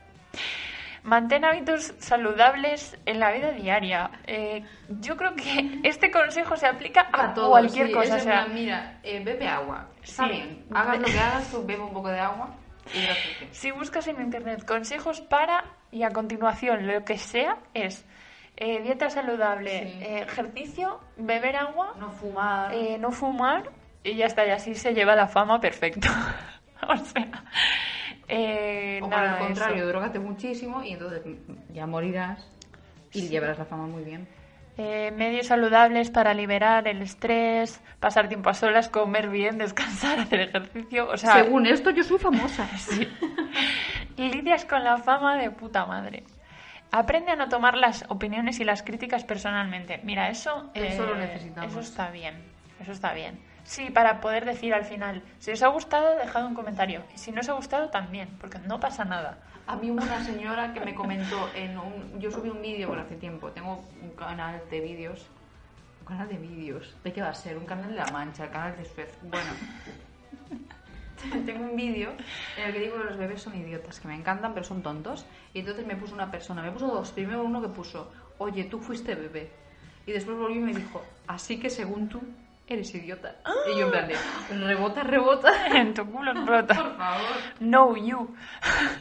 Mantén hábitos saludables en la vida diaria. Eh, yo creo que este consejo se aplica a, todo, cualquier sí, cosa. es o en sea, plan, mira, eh, bebe agua. Está Sí. bien. Hagas lo que hagas, tú bebe un poco de agua y. Si buscas en internet consejos para y a continuación lo que sea es eh, dieta saludable, Sí. eh, ejercicio, beber agua, No fumar. eh, no fumar y ya está, y así se lleva la fama perfecto. o sea, eh, o por nada, el contrario, eso. drogate muchísimo y entonces ya morirás y llevarás la fama muy bien. Eh, medios saludables para liberar el estrés, pasar tiempo a solas, comer bien, descansar, hacer ejercicio. O sea, Según esto, yo soy famosa. lidias con la fama de puta madre. Aprende a no tomar las opiniones y las críticas personalmente. Mira, eso, Eso lo eh, necesitamos. Eso está bien. Eso está bien. Sí, para poder decir al final, si os ha gustado, dejad un comentario. Y si no os ha gustado, también, porque no pasa nada. A mí hubo una señora que me comentó en un... Yo subí un vídeo por hace tiempo. Tengo un canal de vídeos. ¿Un canal de vídeos? ¿De qué va a ser? Un canal de La Mancha, el canal de Suez. Bueno. Tengo un vídeo en el que digo que los bebés son idiotas, que me encantan, pero son tontos. Y entonces me puso una persona, me puso dos. Primero uno que puso, oye, tú fuiste bebé. Y después volvió y me dijo, así que según tú, eres idiota. Y yo en plan de, rebota, rebota. en tu culo rota. Por favor. No you.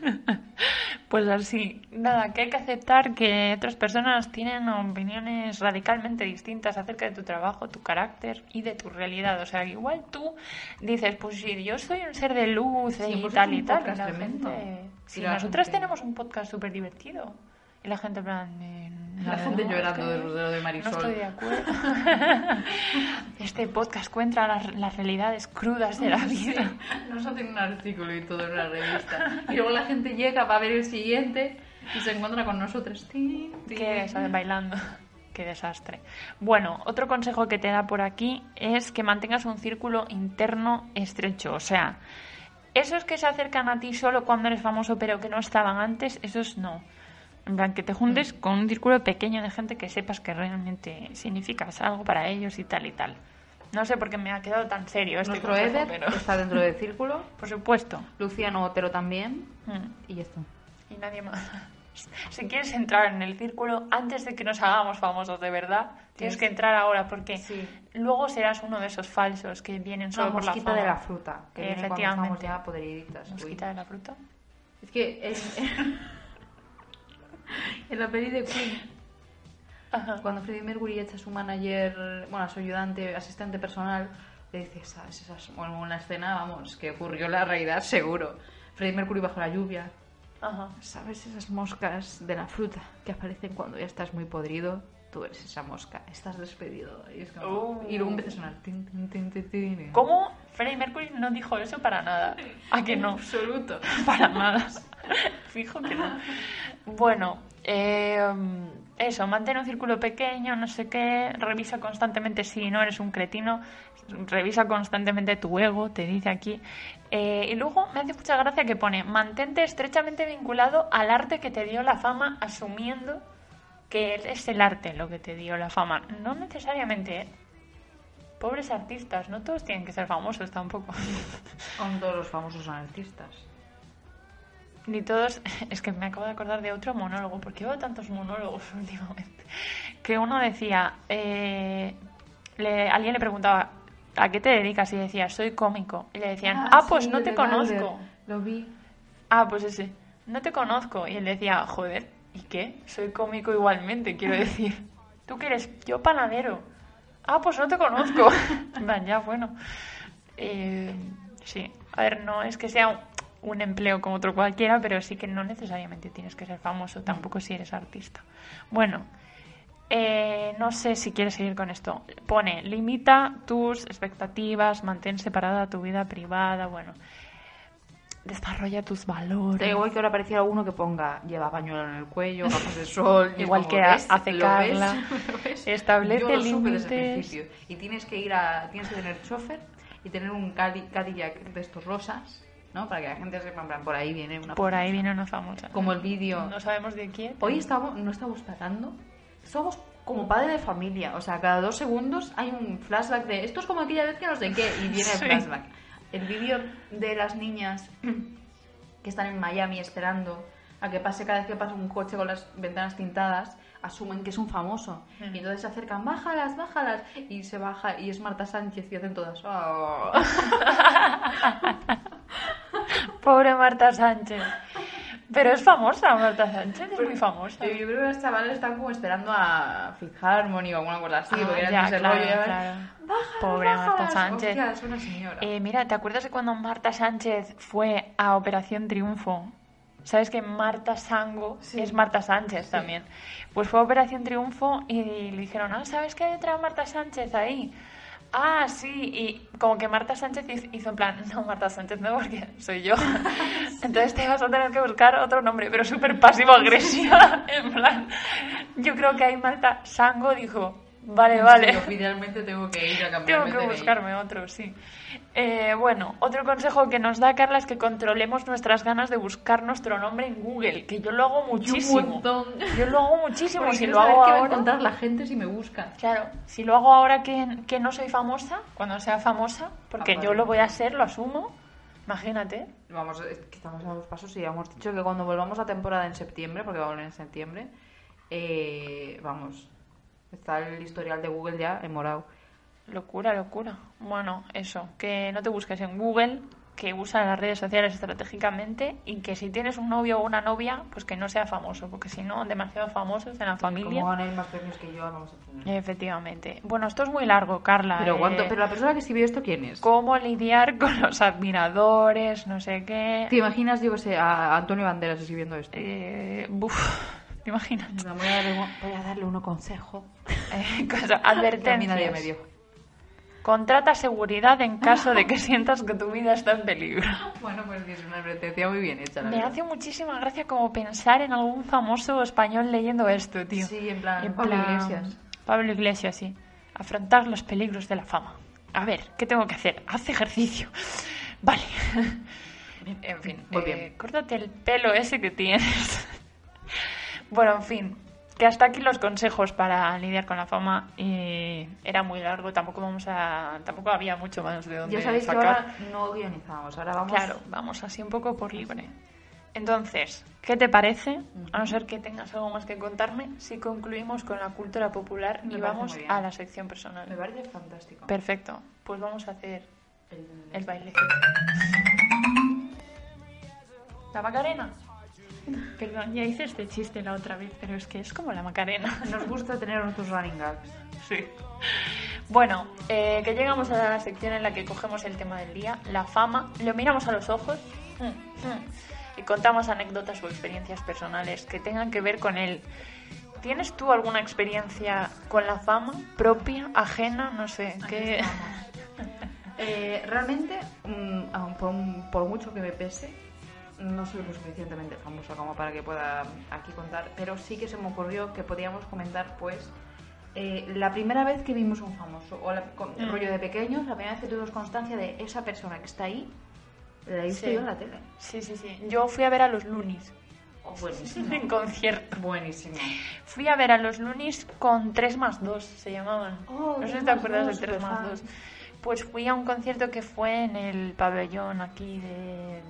pues así, nada, que hay que aceptar que otras personas tienen opiniones radicalmente distintas acerca de tu trabajo, tu carácter y de tu realidad. O sea, igual tú dices, pues sí, yo soy un ser de luz Sí, y pues tal y tal. Y la gente... Y Sí, nosotras tenemos un podcast súper divertido. Y la gente, en plan... eh, La no, gente no, llorando es de que lo de No Marisol. estoy de acuerdo. este podcast cuenta las, las realidades crudas de la vida. Nos hacen un artículo y todo en la revista. Y luego la gente llega, va a ver el siguiente y se encuentra con nosotros. Tin, tin. bailando. Qué desastre. Bueno, otro consejo que te da por aquí es que mantengas un círculo interno estrecho. O sea, esos que se acercan a ti solo cuando eres famoso pero que no estaban antes, esos no. En plan, que te juntes con un círculo pequeño de gente que sepas que realmente significas algo para ellos y tal y tal. No sé por qué me ha quedado tan serio este Nuestro consejo, Eder pero... está dentro del círculo. Por supuesto. Luciano Otero también. Mm. Y ya está. y nadie más. Si quieres entrar en el círculo antes de que nos hagamos famosos de verdad, tienes que entrar ahora porque Sí. luego serás uno de esos falsos que vienen solo Una por la mosquita fama. de la fruta. Que viene cuando estamos Efectivamente. ya podriditas. Uy. Mosquita de la fruta. Es que en, en la peli de Queen, Ajá. cuando Freddie Mercury echa a su manager, bueno, a su ayudante, asistente personal, le dice, ¿sabes? Esas, bueno, una escena, vamos, que ocurrió en la realidad seguro. Freddie Mercury bajo la lluvia. Ajá. ¿Sabes esas moscas de la fruta que aparecen cuando ya estás muy podrido? Tú eres esa mosca, estás despedido. Y, es como- Oh. y luego empieza a sonar. tin, tin, tin. ¿Cómo Freddie Mercury no dijo eso para nada? ¿A que En no? absoluto. Para nada. Fijo que no. Bueno, eh, eso, mantén un círculo pequeño, no sé qué, revisa constantemente si no eres un cretino, revisa constantemente tu ego, te dice aquí. Eh, y luego me hace mucha gracia que pone, mantente estrechamente vinculado al arte que te dio la fama, asumiendo que es el arte lo que te dio la fama. No necesariamente, ¿eh? Pobres artistas, no todos tienen que ser famosos tampoco. Con todos los famosos artistas. Ni todos. Es que me acabo de acordar de otro monólogo, porque veo tantos monólogos últimamente. Que uno decía. eh, le- alguien le preguntaba, ¿a qué te dedicas? Y decía, soy cómico. Y le decían, ah, pues sí, no te conozco. Lo vi. Ah, pues ese, no te conozco. Y él decía, joder, ¿y qué? Soy cómico igualmente, quiero decir. ¿Tú qué eres? Yo panadero. Ah, pues no te conozco. Plan, ya, bueno. Eh, sí, a ver, no es que sea un, empleo como otro cualquiera, pero sí que no necesariamente tienes que ser famoso, tampoco si eres artista. Bueno, eh, no sé si quieres seguir con esto. Pone, limita tus expectativas, mantén separada tu vida privada, bueno. Desarrolla tus valores. Da igual que ahora apareciera uno que ponga lleva pañuelo en el cuello, gafas de sol. Igual que ¿ves? hace ¿Lo Carla. Establece límites. Y tienes que ir a. Tienes que tener chofer y tener un Cadi- Cadillac de estos rosas, ¿no? Para que la gente sepa, en plan, por ahí viene una. Por ahí viene una famosa. Como el vídeo. No sabemos de quién. Hoy estamos, no estamos parando. Somos como padre de familia. O sea, cada dos segundos hay un flashback de esto es como aquella vez que no sé qué. Y viene Sí. el flashback. El vídeo de las niñas que están en Miami esperando a que pase cada vez que pasa un coche con las ventanas tintadas, asumen que es un famoso. Mm. Y entonces se acercan, bájalas, bájalas. Y se baja y es Marta Sánchez y hacen todas. "Oh". Pobre Marta Sánchez. Pero es famosa, Marta Sánchez, es muy famosa. Yo creo que los chavales están como esperando a Fifth Harmony o alguna cosa así, Ah, porque ya, claro, rollo. "Bájalas, Pobre Marta bájalas". Sánchez. Hostia, es una señora. Eh, mira, ¿te acuerdas de cuando Marta Sánchez fue a Operación Triunfo? ¿Sabes que Marta Sango Sí. es Marta Sánchez también? Pues fue a Operación Triunfo y le dijeron, ah, ¿sabes que hay detrás de Marta Sánchez ahí? Ah, sí, y como que Marta Sánchez hizo- en plan, no, Marta Sánchez no, porque soy yo. Entonces te vas a tener que buscar otro nombre, pero súper pasivo-agresiva. En plan, yo creo que ahí Marta Sango dijo, vale, Sí, vale. oficialmente tengo que ir a Tengo que buscarme otro, sí. Eh, bueno, otro consejo que nos da Carla es que controlemos nuestras ganas de buscar nuestro nombre en Google, que yo lo hago muchísimo. Un montón. Yo lo hago muchísimo. Porque si lo hago qué va a ahora, encontrar la gente si me busca. claro, si lo hago ahora que, que no soy famosa, cuando sea famosa, porque Ah, yo lo voy a ser, lo asumo. Imagínate. Vamos, es que estamos a dos pasos y ya hemos dicho que cuando volvamos a temporada en septiembre, porque va a volver en septiembre, eh, vamos, está el historial de Google ya en morado. Locura, locura. Bueno, eso, que no te busques en Google, que usa las redes sociales estratégicamente y que si tienes un novio o una novia, pues que no sea famoso, porque si no, demasiado famosos en la familia. Como ganéis más premios que yo, vamos a tener. Efectivamente. Bueno, esto es muy largo, Carla. Pero, eh, ¿cuánto? Pero la persona que escribió esto, ¿quién es? ¿Cómo lidiar con los admiradores? No sé qué. ¿Te imaginas, yo que sé, a Antonio Banderas escribiendo esto? Eh, buf, ¿te imaginas? Voy a darle, voy a darle uno consejo. Eh, cosa- Que a mí nadie advertencias. me dio. Contrata seguridad en caso de que sientas que tu vida está en peligro. Bueno, pues es una advertencia muy bien hecha, la Me verdad. hace muchísima gracia como pensar en algún famoso español leyendo esto, tío. Sí, en plan, En Pablo plan- Iglesias. Pablo Iglesias, sí. Afrontar los peligros de la fama. A ver, ¿qué tengo que hacer? Haz ejercicio. Vale. En fin, Muy eh, bien. córtate el pelo ese que tienes. bueno, en fin, que hasta aquí los consejos para lidiar con la fama. Era muy largo, tampoco vamos a, tampoco había mucho más de dónde Ya sabéis que sacar. ahora no guionizamos, ahora vamos... Claro, vamos así un poco por libre. Entonces, ¿qué te parece? A no ser que tengas algo más que contarme, si concluimos con la cultura popular Me y vamos a la sección personal. Me parece fantástico. Perfecto, pues vamos a hacer El- el baile. ¿La Macarena? Perdón, ya hice este chiste la otra vez, pero es que es como la Macarena. Nos gusta tener nuestros running gags. Sí. Bueno, eh, que llegamos a la sección en la que cogemos el tema del día, la fama, lo miramos a los ojos mm, mm, y contamos anécdotas o experiencias personales que tengan que ver con él. ¿Tienes tú alguna experiencia con la fama propia, ajena? No sé, qué... Eh, realmente, mm, por mucho que me pese, no soy lo suficientemente famosa como para que pueda aquí contar, pero sí que se me ocurrió que podíamos comentar, pues, eh, la primera vez que vimos un famoso, o la, con, Mm. rollo de pequeños, la primera vez que tuvimos constancia de esa persona que está ahí, la he Sí. yo en la tele. Sí, sí, sí. Yo fui a ver a los Lunis Oh, buenísimo. en concierto. buenísimo. Fui a ver a los Lunis con 3 más 2, se llamaban. Oh, no sé 3 si te acuerdas 2, de 3 más superfan. 2. Pues fui a un concierto que fue en el pabellón aquí de.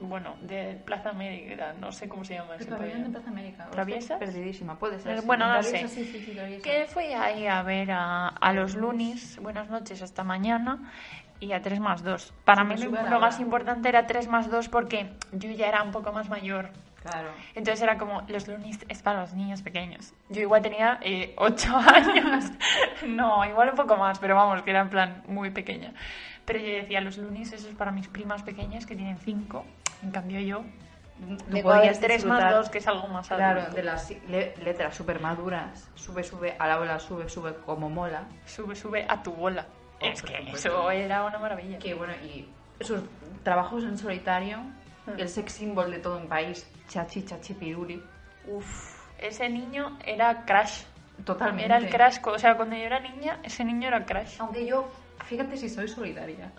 Bueno, de Plaza América, no sé cómo se llama El ese pabellón de pabellón. Plaza América. ¿Traviesas? Perdidísima, puede ser. Eh, sí. bueno, no sé. Sí, sí. Que fui ahí a ver a, a los Lunis, buenas noches, hasta mañana, y a 3 más 2. Para mí lo, más importante era 3 más 2 porque yo ya era un poco más mayor. Claro. Entonces era como, los lunis es para los niños pequeños. Yo igual tenía eh, 8 años. no, igual un poco más, pero vamos, que era en plan muy pequeña. Pero yo decía, los lunis eso es para mis primas pequeñas que tienen 5. En cambio yo Igual podías 3 más disfrutar, 2, que es algo más Claro, adulto. de las le- letras súper maduras. Sube, sube, a la ola, sube, sube, como mola. Sube, sube a tu bola. Oh, es que supuesto. eso era una maravilla. Que bueno, y sus trabajos en solitario, Hmm. el sex symbol de todo un país, chachi, chachi, piruli. Uf, ese niño era Crash. Totalmente. Era el Crash. O sea, cuando yo era niña, ese niño era Crash. Aunque yo, fíjate si soy solidaria.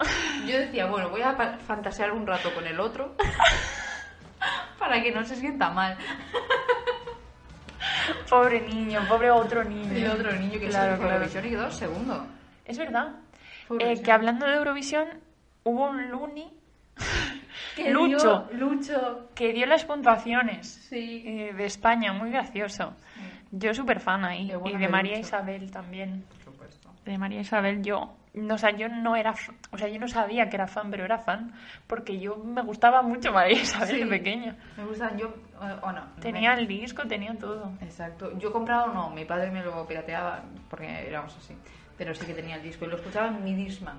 Yo decía, bueno, voy a fantasear un rato con el otro para que no se sienta mal. Pobre niño, pobre otro niño. El otro niño que Claro, claro. Eurovisión y quedó segundo. Es verdad. Eh, que hablando de Eurovisión, hubo un Luni Que Lucho. dio- Lucho. que dio las puntuaciones Sí. eh, de España, muy gracioso. Yo súper fan ahí. Bueno y de de María Lucho. Isabel también. De María Isabel yo, no, o sea, yo no era, o sea, yo no sabía que era fan, pero era fan porque yo me gustaba mucho María Isabel Sí. de pequeña. Me gustan yo, o no. Tenía me- el disco, tenía todo. Exacto. Yo comprado no, mi padre me lo pirateaba porque éramos así. Pero sí que tenía el disco y lo escuchaba en mi Discman.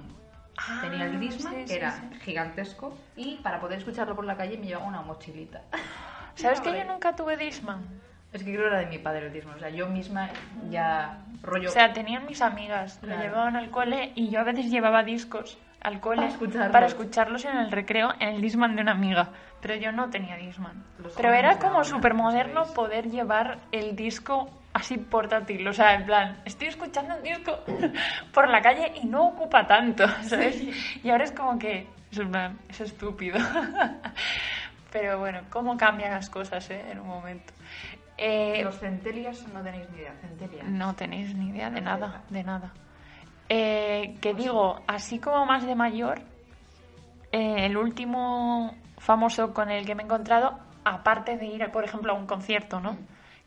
Ah, tenía el Discman, sí, que era gigantesco, y para poder escucharlo por la calle me llevaba una mochilita. ¿Sabes que yo nunca tuve Disman? Es que creo que era de mi padre el. O sea, yo misma ya rollo. O sea, tenían mis amigas, Claro. lo llevaban al cole y yo a veces llevaba discos al cole Para escucharlos. para escucharlos en el recreo en el Disman de una amiga. Pero yo no tenía Disman. Los Pero era como súper moderno poder llevar el disco así portátil. O sea, en plan, estoy escuchando un disco por la calle y no ocupa tanto, ¿sabes? Y ahora es como que, es, en plan, es estúpido. Pero bueno, cómo cambian las cosas, ¿eh? En un momento. Eh, Los centelias no tenéis ni idea. Centelias. no tenéis ni idea de nada, de nada. Eh, que digo, así como más de mayor, eh, el último famoso con el que me he encontrado, aparte de ir, por ejemplo, a un concierto, ¿no?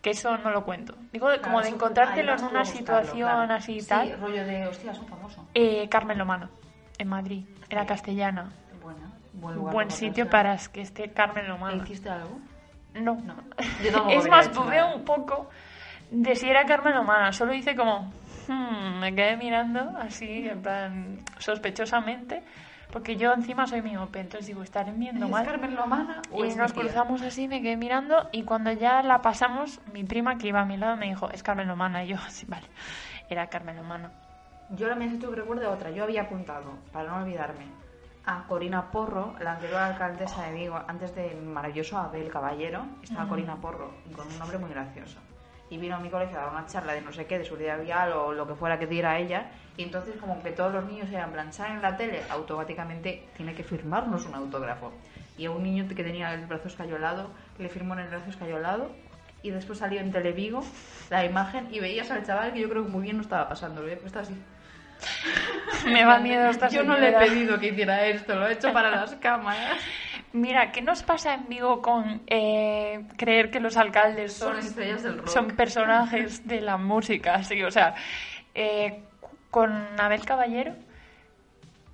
Que eso no lo cuento. Digo, como de encontrártelo en una situación claro. así y Sí, tal. rollo de, hostia, es un famoso. Eh, Carmen Lomano, en Madrid, era castellana. Buena. Buen lugar Buen sitio para que esté Carmen ¿Le Lomano. hiciste algo? No. No. Yo tampoco es más, dudé un poco de si era Carmen Lomana. Solo hice como. hmm, me quedé mirando así, en plan, sospechosamente. Porque yo encima soy miope, entonces digo, estaré viendo ¿Es mal. Carmen Lomana Y nos cruzamos así, me quedé mirando. Y cuando ya la pasamos, mi prima que iba a mi lado me dijo, es Carmen Lomana. Y yo, sí, vale, era Carmen Lomana. Yo ahora me que recuerde otra. Yo había apuntado, para no olvidarme, a Corina Porro, la anterior alcaldesa de Vigo, antes del maravilloso Abel Caballero. Estaba Corina Porro, con un nombre muy gracioso. Y vino a mi colegio a dar una charla de no sé qué, de seguridad vial o lo que fuera que diera ella. Y entonces, como que todos los niños eran planchar en la tele, automáticamente tiene que firmarnos un autógrafo. Y a un niño que tenía el brazo escayolado, le firmó en el brazo escayolado. Y después salió en Televigo la imagen y veías al chaval que yo creo que muy bien no estaba pasando. Lo había puesto así. Me va miedo esta Yo no le he pedido que hiciera esto, lo he hecho para las cámaras. Mira, ¿qué nos pasa en Vigo con eh, creer que los alcaldes Son son, estrellas del rock. son personajes de la música? Sí, o sea, eh, con Abel Caballero,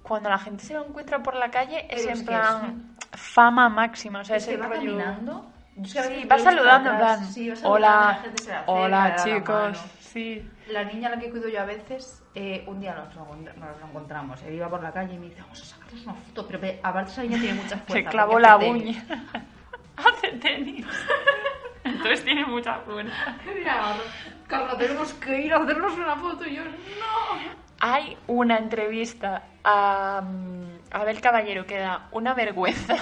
cuando la gente se lo encuentra por la calle, es Pero en es plan fama máxima. O sea, Es que va rollo- caminando. Es Sí, va saludando, en plan. Sí, Hola, hola da chicos. Sí. La niña a la que cuido yo a veces, eh, un día nos lo, nos lo encontramos. Él iba por la calle y me dice, vamos a sacarnos una foto. Pero aparte esa niña tiene mucha fuerza. Se clavó la tenis. uña. Hace tenis. Entonces tiene mucha fuerza. Mira, Carla, tenemos que ir a hacernos una foto. Y yo, no. Hay una entrevista a mm, Abel Caballero que da una vergüenza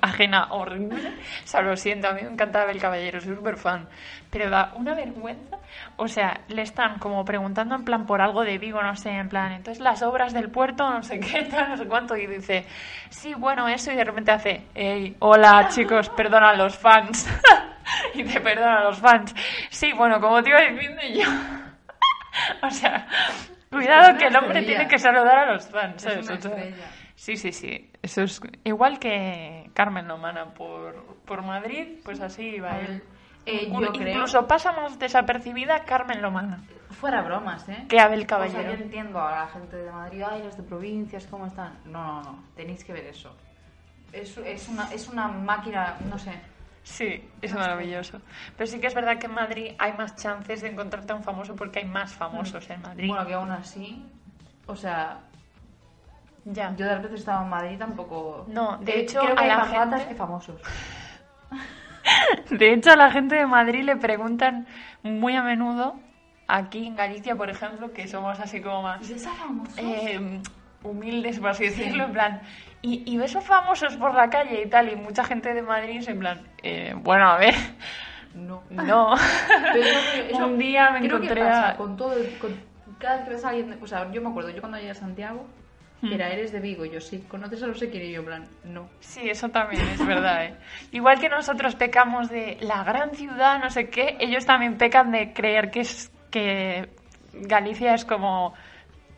ajena horrible. O sea, lo siento, a mí me encanta Abel Caballero, soy súper fan. Pero da una vergüenza. O sea, le están como preguntando en plan por algo de Vigo, no sé, en plan, entonces las obras del puerto, no sé qué, tal, no sé cuánto. Y dice, sí, bueno, eso. Y de repente hace, hey, hola chicos, perdona a los fans. y te perdona a los fans. Sí, bueno, como te iba diciendo yo. o sea, cuidado que el hombre estrella. tiene que saludar a los fans. Es ¿sabes? una sí, sí, sí. Eso es igual que Carmen Lomana por, por Madrid, pues así va él. Eh, yo creo- Incluso pasa más desapercibida Carmen Lomana Fuera bromas, ¿eh? que Abel O sea, Caballero. yo entiendo a la gente de Madrid, ay, los de provincias, ¿cómo están? No, no, no, tenéis que ver eso. Es, es, una, es una máquina, no sé. Sí, es maravilloso. Pero sí que es verdad que en Madrid hay más chances de encontrarte a un famoso porque hay más famosos en Madrid. Bueno, que aún así, o sea, ya. yo de las veces estaba en Madrid tampoco... No, de Eh, hecho, creo que a hay la más ratas gente- que famosos. De hecho, a la gente de Madrid le preguntan muy a menudo, aquí en Galicia, por ejemplo, que somos así como más eh, humildes, por así decirlo, en plan, y, y ves a famosos por la calle y tal, y mucha gente de Madrid es en plan, eh, bueno, a ver, no. no. Pero eso- eso Un día me creo que encontré pasa a... con todo el- con- cada vez que ves a alguien, o sea, yo me acuerdo, yo cuando llegué a Santiago, Era, eres de Vigo, yo sí, conoces a no sé quién, y yo en plan, no. Sí, eso también es verdad. ¿eh? Igual que nosotros pecamos de la gran ciudad, no sé qué, ellos también pecan de creer que es que Galicia es como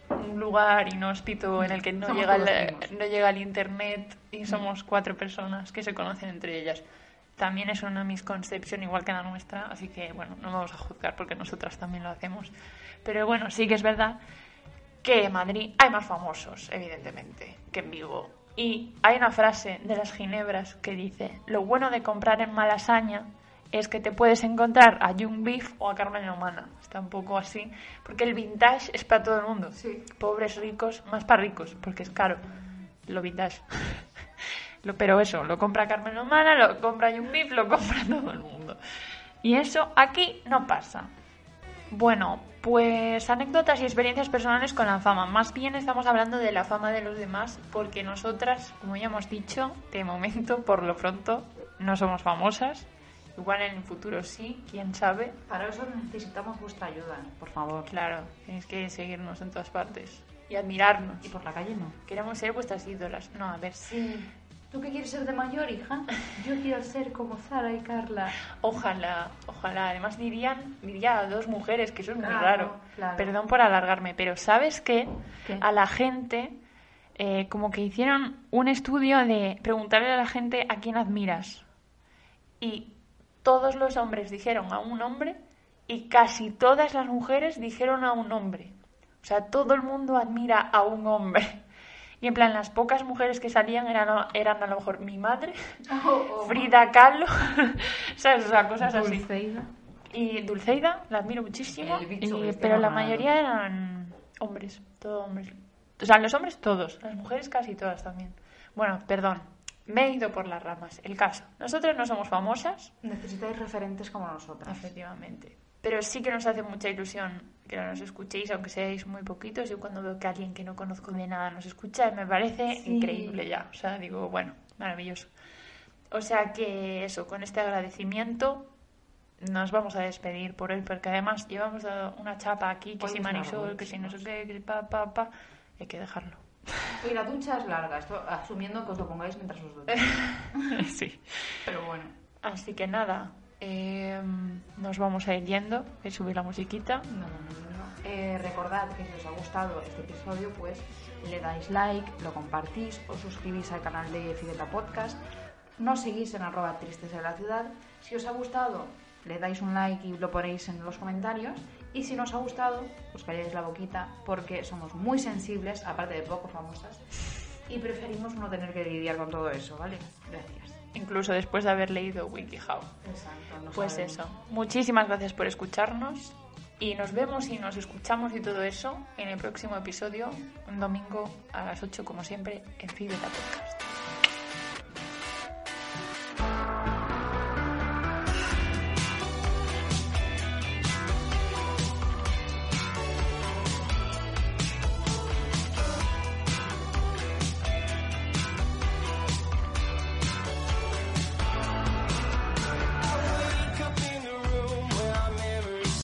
un lugar inhóspito en el que no Somos llega el, no llega el internet y somos cuatro personas que se conocen entre ellas. También es una misconcepción igual que la nuestra, así que bueno, no vamos a juzgar porque nosotras también lo hacemos. Pero bueno, sí que es verdad que en Madrid hay más famosos, evidentemente, que en Vigo. Y hay una frase de las Ginebras que dice, lo bueno de comprar en Malasaña es que te puedes encontrar a Young Beef o a Carmen Humana. Está un poco así, porque el vintage es para todo el mundo. Sí. Pobres, ricos, más para ricos, porque es caro lo vintage. Lo- Pero eso, lo compra Carmen Humana, lo compra Young Beef, lo compra todo el mundo. Y eso aquí no pasa. Bueno, pues anécdotas y experiencias personales con la fama. Más bien estamos hablando de la fama de los demás porque nosotras, como ya hemos dicho, de momento, por lo pronto, no somos famosas. Igual en el futuro sí, quién sabe. Para eso necesitamos vuestra ayuda, por favor. Claro, tenéis que seguirnos en todas partes y admirarnos. Y por la calle no. Queremos ser vuestras ídolas. No, a ver, Sí. ¿Tú qué quieres ser de mayor, hija? Yo quiero ser como Zara y Carla. Ojalá, ojalá. Además dirían, diría a dos mujeres, que eso es muy raro. claro. Perdón por alargarme, pero ¿sabes qué? ¿Qué? A la gente, eh, como que hicieron un estudio de preguntarle a la gente a quién admiras. Y todos los hombres dijeron a un hombre y casi todas las mujeres dijeron a un hombre. O sea, todo el mundo admira a un hombre. Y en plan, las pocas mujeres que salían eran, eran a lo mejor mi madre, Frida Kahlo, ¿sabes? O sea, cosas así. Dulceida. Y Dulceida, la admiro muchísimo, y- este pero la mayoría eran hombres, todos hombres. O sea, los hombres todos, las mujeres casi todas también. Bueno, perdón, me he ido por las ramas. El caso, nosotros no somos famosas, Necesitáis referentes como nosotras. efectivamente, pero sí que nos hace mucha ilusión que nos escuchéis, aunque seáis muy poquitos. Yo cuando veo que alguien que no conozco de nada nos escucha, me parece Sí. increíble ya. O sea, digo, bueno, maravilloso. O sea que eso, con este agradecimiento nos vamos a despedir por él, porque además llevamos dado una chapa aquí, que Hoy si Marisol, que si no sé qué, que pa, pa, pa, hay que dejarlo. Y la ducha es larga, esto asumiendo que os lo pongáis mientras os ducháis. sí. Pero bueno. Así que nada, eh, nos vamos a ir yendo, que subir la musiquita. No, no, no. Eh, recordad que si os ha gustado este episodio, pues le dais like, lo compartís, os suscribís al canal de Figueta Podcast, nos seguís en arroba tristes de la ciudad. Si os ha gustado, le dais un like y lo ponéis en los comentarios. Y si no os ha gustado, os calláis la boquita porque somos muy sensibles, aparte de poco famosas, y preferimos no tener que lidiar con todo eso, ¿vale? Gracias incluso después de haber leído WikiHow. Exacto. Pues eso. Muchísimas gracias por escucharnos y nos vemos y nos escuchamos y todo eso en el próximo episodio, un domingo a las 8 como siempre en Fibeta Podcast.